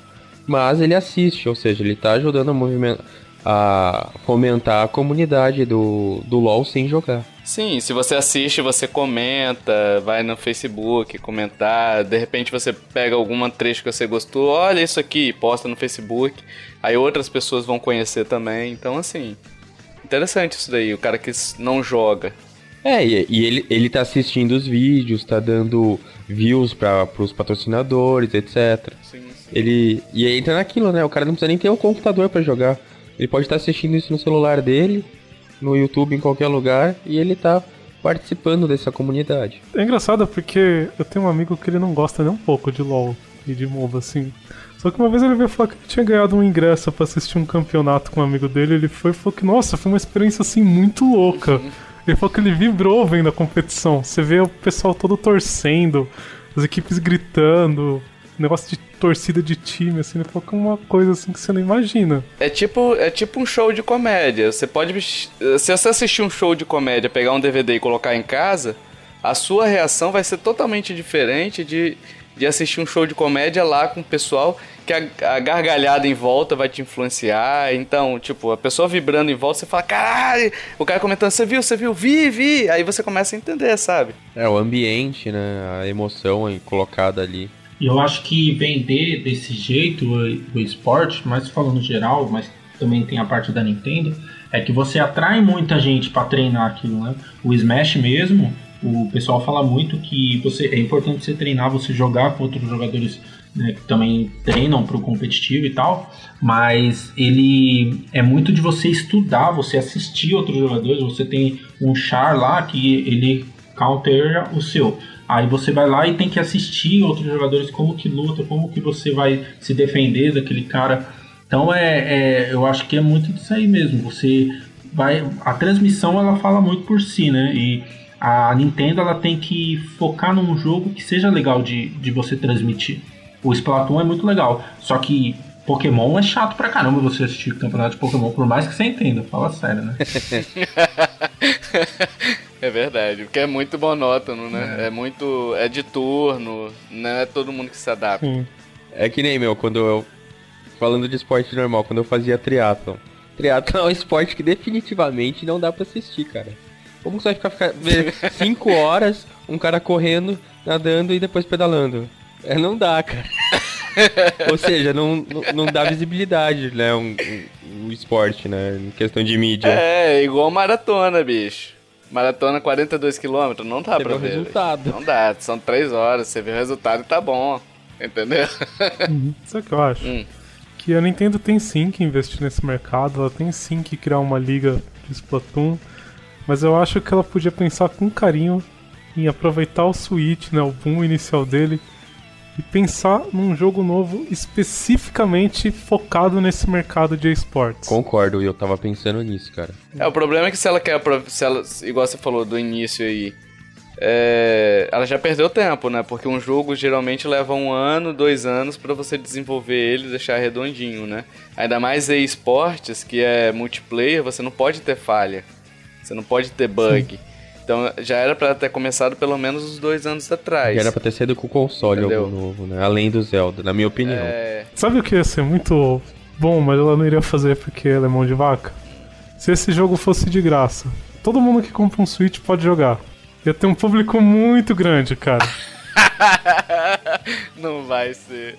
mas ele assiste, ou seja, ele tá ajudando a movimentar a fomentar a comunidade do, do LoL sem jogar. Sim, se você assiste, você comenta, vai no Facebook comentar, de repente você pega alguma trecho que você gostou, olha isso aqui, posta no Facebook, aí outras pessoas vão conhecer também, então assim, interessante isso daí, o cara que não joga. É, e, e ele, ele tá assistindo os vídeos, tá dando views para pros patrocinadores, etc. Sim, sim. Ele e aí entra naquilo, né? O cara não precisa nem ter o computador pra jogar. Ele pode estar assistindo isso no celular dele, no YouTube, em qualquer lugar, e ele tá participando dessa comunidade. É engraçado porque eu tenho um amigo que ele não gosta nem um pouco de LoL e de MOBA, assim. Só que uma vez ele veio falar que ele tinha ganhado um ingresso pra assistir um campeonato com um amigo dele. Ele foi e falou que, nossa, foi uma experiência assim muito louca. Ele falou que ele vibrou vendo a competição. Você vê o pessoal todo torcendo, as equipes gritando, negócio de torcida de time, assim. Ele falou que é uma coisa assim que você não imagina. É tipo, é tipo um show de comédia. Você pode. Se você assistir um show de comédia, pegar um DVD e colocar em casa, a sua reação vai ser totalmente diferente de, de assistir um show de comédia lá com o pessoal que a, a, gargalhada em volta vai te influenciar. Então, tipo, a pessoa vibrando em volta, você fala, caralho, o cara comentando, você viu, você viu, vi, vi. Aí você começa a entender, sabe? É, o ambiente, né? A emoção colocada ali. E eu acho que vender desse jeito o, o esporte, mais falando geral, mas também tem a parte da Nintendo, é que você atrai muita gente para treinar aquilo, né? O Smash mesmo, o pessoal fala muito que você é importante você treinar, você jogar com outros jogadores né, que também treinam para o competitivo e tal, mas ele é muito de você estudar, você assistir outros jogadores, você tem um char lá que ele counter o seu. Aí você vai lá e tem que assistir outros jogadores como que luta, como que você vai se defender daquele cara. Então é, é eu acho que é muito disso aí mesmo. Você vai, a transmissão ela fala muito por si, né? E a Nintendo ela tem que focar num jogo que seja legal de, de você transmitir. O Splatoon é muito legal, só que Pokémon é chato pra caramba você assistir o campeonato de Pokémon, por mais que você entenda, fala sério, né? é verdade, porque é muito monótono, né? É. é. muito. É de turno, não é todo mundo que se adapta. Sim. É que nem meu, quando eu. Falando de esporte normal, quando eu fazia triatlon. Triatlon é um esporte que definitivamente não dá pra assistir, cara. Como você vai ficar, ficar ver 5 horas um cara correndo, nadando e depois pedalando? É, não dá, cara. Ou seja, não, não, não, dá visibilidade, né? Um, um, um, esporte, né? Em questão de mídia. É, igual maratona, bicho. Maratona 42 km, não dá você pra ver. resultado. Não dá, são 3 horas, você vê o resultado e tá bom. Entendeu? Uhum. Sabe o que eu acho? Hum. Que a Nintendo tem sim que investir nesse mercado, ela tem sim que criar uma liga de Splatoon, mas eu acho que ela podia pensar com carinho em aproveitar o Switch, né, o boom inicial dele, e pensar num jogo novo especificamente focado nesse mercado de esportes. Concordo, e eu tava pensando nisso, cara. É, o problema é que se ela quer, se ela, igual você falou do início aí, é, ela já perdeu tempo, né? Porque um jogo geralmente leva um ano, dois anos para você desenvolver ele e deixar redondinho, né? Ainda mais em esportes, que é multiplayer, você não pode ter falha, você não pode ter bug. Sim. Então já era para ter começado pelo menos uns dois anos atrás. Já era pra ter saído com o console Entendeu? algo novo, né? Além do Zelda, na minha opinião. É... Sabe o que ia ser muito bom, mas ela não iria fazer porque ela é mão de vaca? Se esse jogo fosse de graça. Todo mundo que compra um Switch pode jogar. Ia ter um público muito grande, cara. não vai ser.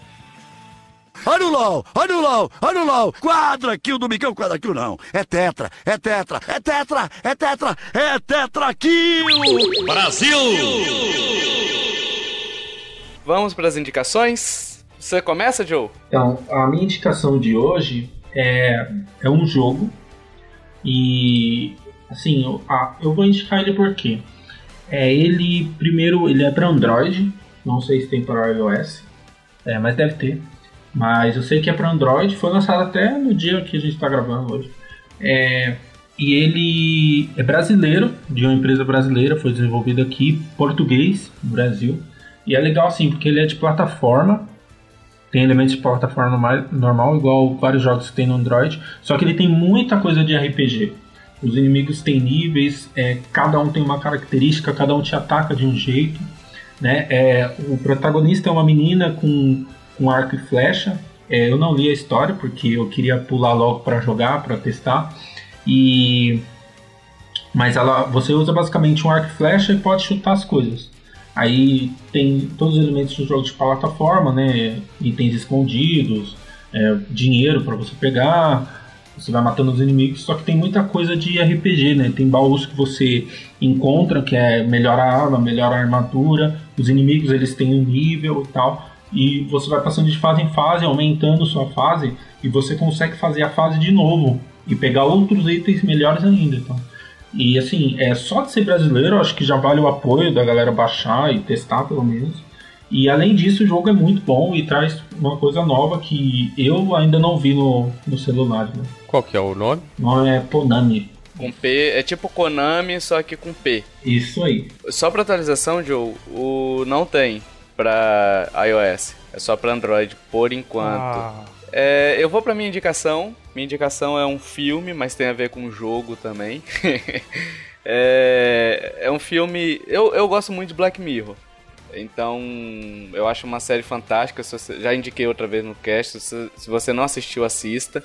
Olha o LOL, olha o LOL, olha o LOL. Quadra kill do Micão, quadra kill não. É tetra, é tetra, é tetra, é tetra, é tetra kill. Brasil! Vamos para as indicações? Você começa, Joe? Então, a minha indicação de hoje é, é um jogo. E, assim, eu, ah, eu vou indicar ele porque é, ele, primeiro, ele é para Android. Não sei se tem para iOS, é, mas deve ter. Mas eu sei que é para Android, foi lançado até no dia que a gente está gravando hoje. É, e ele é brasileiro, de uma empresa brasileira, foi desenvolvido aqui, português, no Brasil. E é legal assim, porque ele é de plataforma, tem elementos de plataforma normal, igual vários jogos que tem no Android, só que ele tem muita coisa de RPG. Os inimigos têm níveis, é, cada um tem uma característica, cada um te ataca de um jeito. Né? É, o protagonista é uma menina com com arco e flecha. É, eu não li a história porque eu queria pular logo para jogar, para testar. E mas ela, você usa basicamente um arco e flecha e pode chutar as coisas. Aí tem todos os elementos do jogo de plataforma, né? Itens escondidos, é, dinheiro para você pegar. Você vai matando os inimigos, só que tem muita coisa de RPG, né? Tem baús que você encontra, que é melhor a arma, melhor a armadura. Os inimigos eles têm um nível e tal e você vai passando de fase em fase, aumentando sua fase, e você consegue fazer a fase de novo e pegar outros itens melhores ainda. Então. E assim, é só de ser brasileiro, acho que já vale o apoio da galera baixar e testar pelo menos. E além disso, o jogo é muito bom e traz uma coisa nova que eu ainda não vi no, no celular. Né? Qual que é o nome? O nome é Konami. Com P, é tipo Konami, só que com P. Isso aí. Só pra atualização, Joe, o não tem para iOS. É só para Android por enquanto. Ah. É, eu vou para minha indicação. Minha indicação é um filme, mas tem a ver com jogo também. é, é, um filme. Eu, eu gosto muito de Black Mirror. Então, eu acho uma série fantástica. Você, já indiquei outra vez no cast. Se, se, você não assistiu, assista.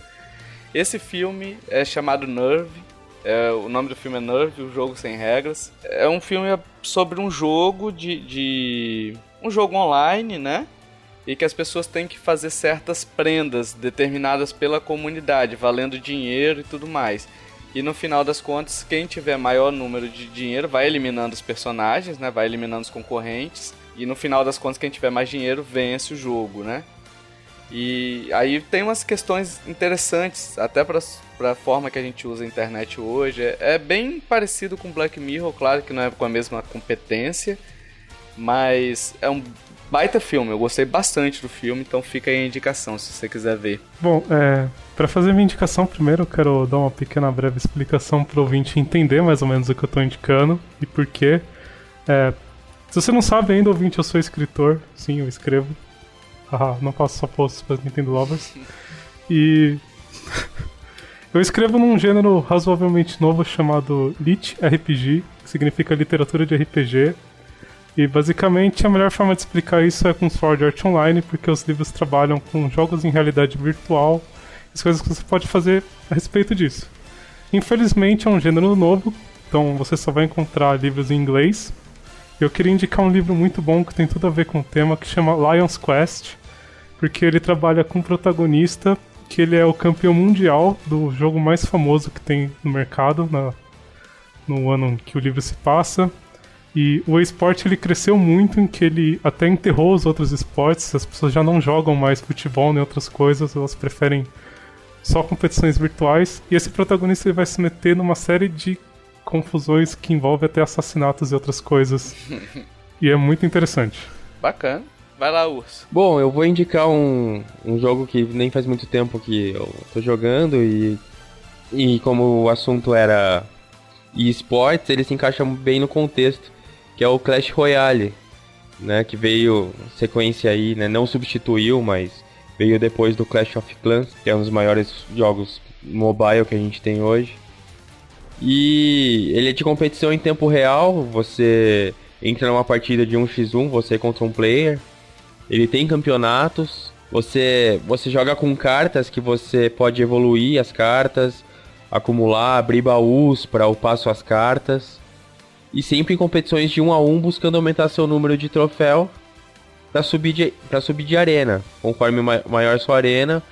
Esse filme é chamado Nerve. É, o nome do filme é Nerve, o jogo sem regras. É um filme sobre um jogo de, de um jogo online, né? E que as pessoas têm que fazer certas prendas determinadas pela comunidade, valendo dinheiro e tudo mais. E no final das contas, quem tiver maior número de dinheiro vai eliminando os personagens, né? Vai eliminando os concorrentes. E no final das contas, quem tiver mais dinheiro vence o jogo, né? E aí tem umas questões interessantes, até para a forma que a gente usa a internet hoje. É, é, bem parecido com Black Mirror, claro que não é com a mesma competência, mas é um baita filme. Eu gostei bastante do filme, então fica aí a indicação se você quiser ver. Bom, é, para fazer minha indicação, primeiro eu quero dar uma pequena breve explicação para o ouvinte entender mais ou menos o que eu estou indicando e por quê. É, se você não sabe ainda, ouvinte, eu sou escritor. Sim, eu escrevo. Haha, não faço só posts para Nintendo Lovers. E. eu escrevo num gênero razoavelmente novo chamado Lit RPG, que significa literatura de RPG. E basicamente a melhor forma de explicar isso é com Sword Art Online, porque os livros trabalham com jogos em realidade virtual, as coisas que você pode fazer a respeito disso. Infelizmente é um gênero novo, então você só vai encontrar livros em inglês. Eu queria indicar um livro muito bom que tem tudo a ver com o tema, que chama Lion's Quest, porque ele trabalha com um protagonista que ele é o campeão mundial do jogo mais famoso que tem no mercado, na, no ano que o livro se passa. E o esporte ele cresceu muito em que ele até enterrou os outros esportes, as pessoas já não jogam mais futebol nem outras coisas, elas preferem só competições virtuais. E esse protagonista ele vai se meter numa série de confusões que envolvem até assassinatos e outras coisas. e é muito interessante. Bacana. Vai lá, Urso. Bom, eu vou indicar um, um jogo que nem faz muito tempo que eu tô jogando e, e como o assunto era esportes, ele se encaixa bem no contexto que é o Clash Royale, né, que veio sequência aí, né, não substituiu, mas veio depois do Clash of Clans, que é um dos maiores jogos mobile que a gente tem hoje. E ele é de competição em tempo real, você entra numa partida de 1x1, você contra um player. Ele tem campeonatos, você você joga com cartas que você pode evoluir as cartas, acumular, abrir baús para upar suas cartas e sempre em competições de 1 a 1 buscando aumentar seu número de troféu para subir de para subir de arena. Conforme maior sua arena,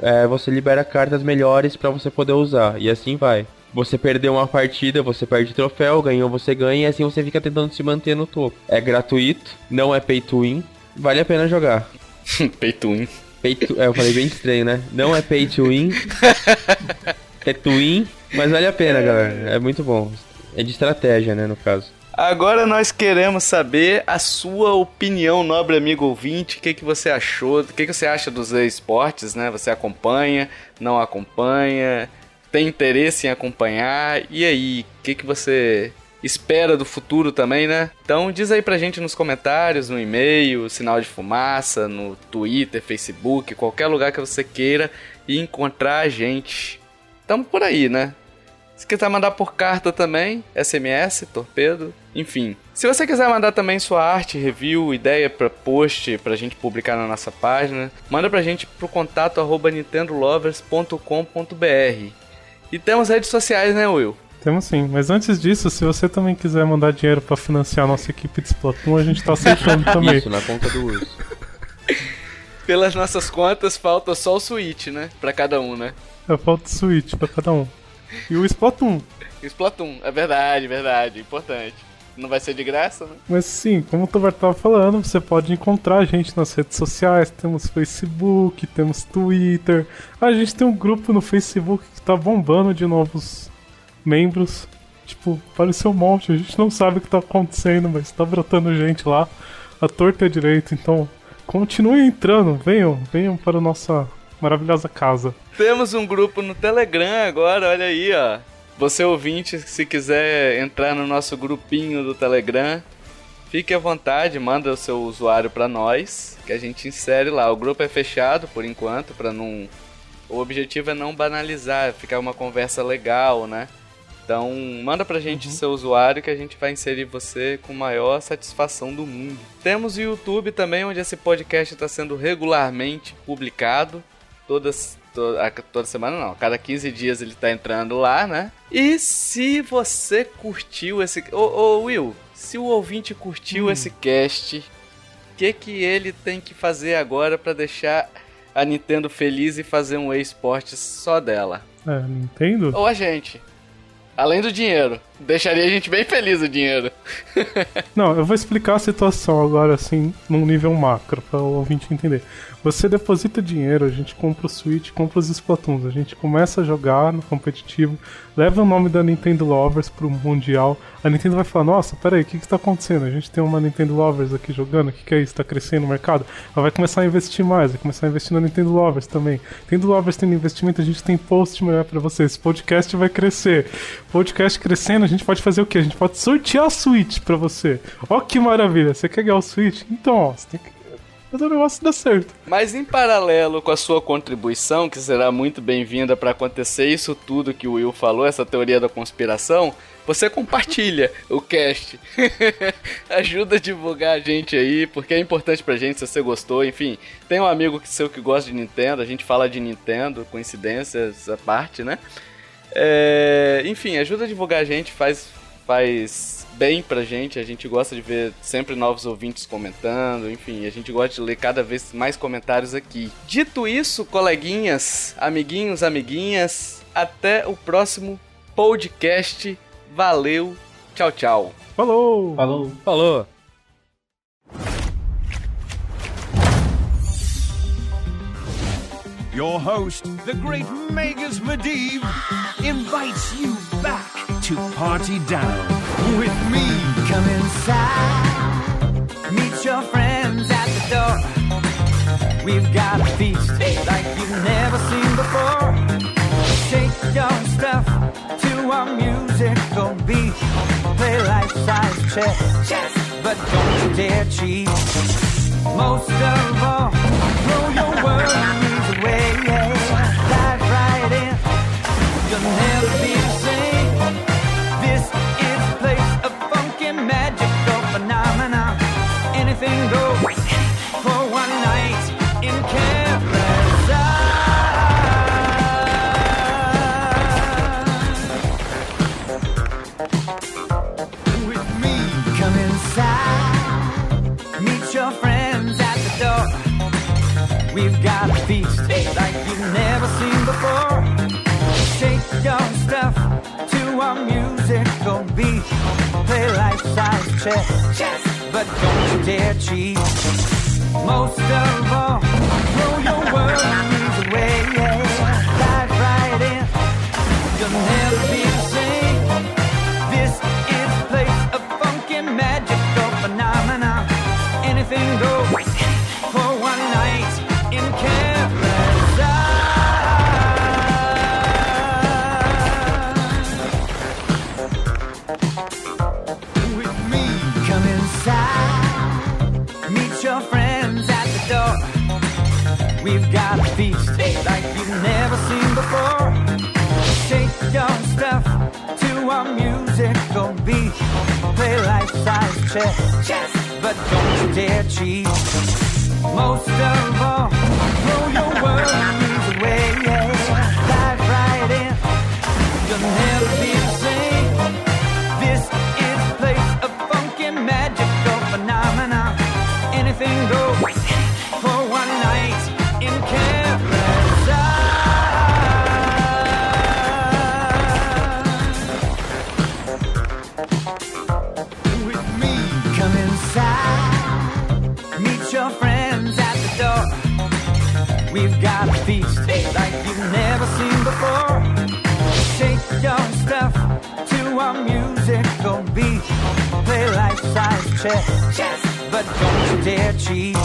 é, você libera cartas melhores para você poder usar e assim vai. Você perdeu uma partida, você perde troféu, ganhou, você ganha e assim você fica tentando se manter no topo. É gratuito, não é pay to win, vale a pena jogar. pay to win. Pay to, é, eu falei bem estranho, né? Não é pay to win. é to win, mas vale a pena, galera. É muito bom. É de estratégia, né, no caso. Agora nós queremos saber a sua opinião, nobre amigo ouvinte. O que, que você achou? O que, que você acha dos esportes, né? Você acompanha? Não acompanha? Tem interesse em acompanhar? E aí, o que, que você espera do futuro também, né? Então diz aí pra gente nos comentários, no e-mail, sinal de fumaça, no Twitter, Facebook, qualquer lugar que você queira e encontrar a gente. Tamo por aí, né? Se quiser mandar por carta também, SMS, torpedo, enfim. Se você quiser mandar também sua arte, review, ideia para post pra gente publicar na nossa página, manda pra gente pro contato arroba nintendolovers.com.br. E temos redes sociais, né, Will? Temos sim, mas antes disso, se você também quiser mandar dinheiro para financiar a nossa equipe de Splatoon, a gente tá aceitando também. Isso, na conta do urso. Pelas nossas contas, falta só o Switch, né? Pra cada um, né? É, falta o Switch pra cada um. E o Splatoon. E o Splatoon, é verdade, verdade, importante. Não vai ser de graça, né? Mas sim, como o Tovar estava falando, você pode encontrar a gente nas redes sociais. Temos Facebook, temos Twitter. A gente tem um grupo no Facebook que tá bombando de novos membros. Tipo, apareceu um monte, a gente não sabe o que tá acontecendo, mas tá brotando gente lá. A torta é direito, então continue entrando, venham, venham para a nossa maravilhosa casa. Temos um grupo no Telegram agora, olha aí, ó. Você ouvinte, se quiser entrar no nosso grupinho do Telegram, fique à vontade, manda o seu usuário para nós, que a gente insere lá. O grupo é fechado por enquanto, para não o objetivo é não banalizar, ficar uma conversa legal, né? Então, manda pra gente seu usuário que a gente vai inserir você com maior satisfação do mundo. Temos o YouTube também, onde esse podcast está sendo regularmente publicado. Todas, toda, toda semana não, cada 15 dias ele tá entrando lá, né? E se você curtiu esse. Ô, ô Will, se o ouvinte curtiu esse cast, o que, que ele tem que fazer agora para deixar a Nintendo feliz e fazer um eSports só dela? É, Nintendo? Ou a gente. Além do dinheiro. Deixaria a gente bem feliz o dinheiro. Não, eu vou explicar a situação agora, assim, num nível macro, para o ouvinte entender. Você deposita dinheiro, a gente compra o Switch, compra os Splatoons, a gente começa a jogar no competitivo, leva o nome da Nintendo Lovers pro Mundial. A Nintendo vai falar: Nossa, peraí, o que, que tá acontecendo? A gente tem uma Nintendo Lovers aqui jogando, o que, que é isso? Tá crescendo o mercado? Ela vai começar a investir mais, vai começar a investir na Nintendo Lovers também. Nintendo Lovers tendo investimento, a gente tem post melhor para vocês. Podcast vai crescer. Podcast crescendo, a gente pode fazer o quê? A gente pode sortear a Switch para você. Ó que maravilha! Você quer ganhar o Switch? Então, ó, você tem que fazer o negócio dar certo. Mas em paralelo com a sua contribuição, que será muito bem-vinda para acontecer isso tudo que o Will falou, essa teoria da conspiração, você compartilha o cast. Ajuda a divulgar a gente aí, porque é importante pra gente se você gostou. Enfim, tem um amigo seu que gosta de Nintendo, a gente fala de Nintendo, coincidências à parte, né? É, enfim, ajuda a divulgar a gente, faz, faz bem pra gente. A gente gosta de ver sempre novos ouvintes comentando. Enfim, a gente gosta de ler cada vez mais comentários aqui. Dito isso, coleguinhas, amiguinhos, amiguinhas, até o próximo podcast. Valeu, tchau, tchau. Falou! Falou. Falou! Your host, the great Magus Medivh, invites you back to party down with me. Come inside, meet your friends at the door. We've got a feast like you've never seen before. Shake your stuff to our musical beat. Play life-size chess, but don't you dare cheat. Most of all, throw your worries Anything goes for one night in Karazhan. With me, Come inside, meet your friends at the door. We've got a feast like you've never seen before. Shake your stuff to our musical beat. Play life-size chess, but don't you dare cheat. Most of all, throw your worries feast like you've never seen before. Shake your stuff to our musical beat. Play life-size chess, but don't you dare cheat. Most of all, throw your worries away. Dive right in, you'll never gonna be. Play life size chess, chess, but don't you dare cheat.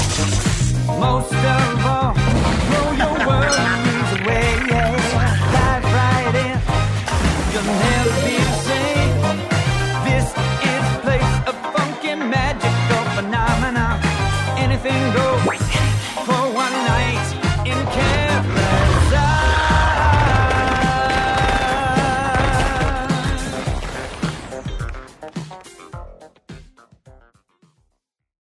Most of all, throw your worries away. Dive right in, you'll never be the same. This is place of funky magical phenomena. Anything goes.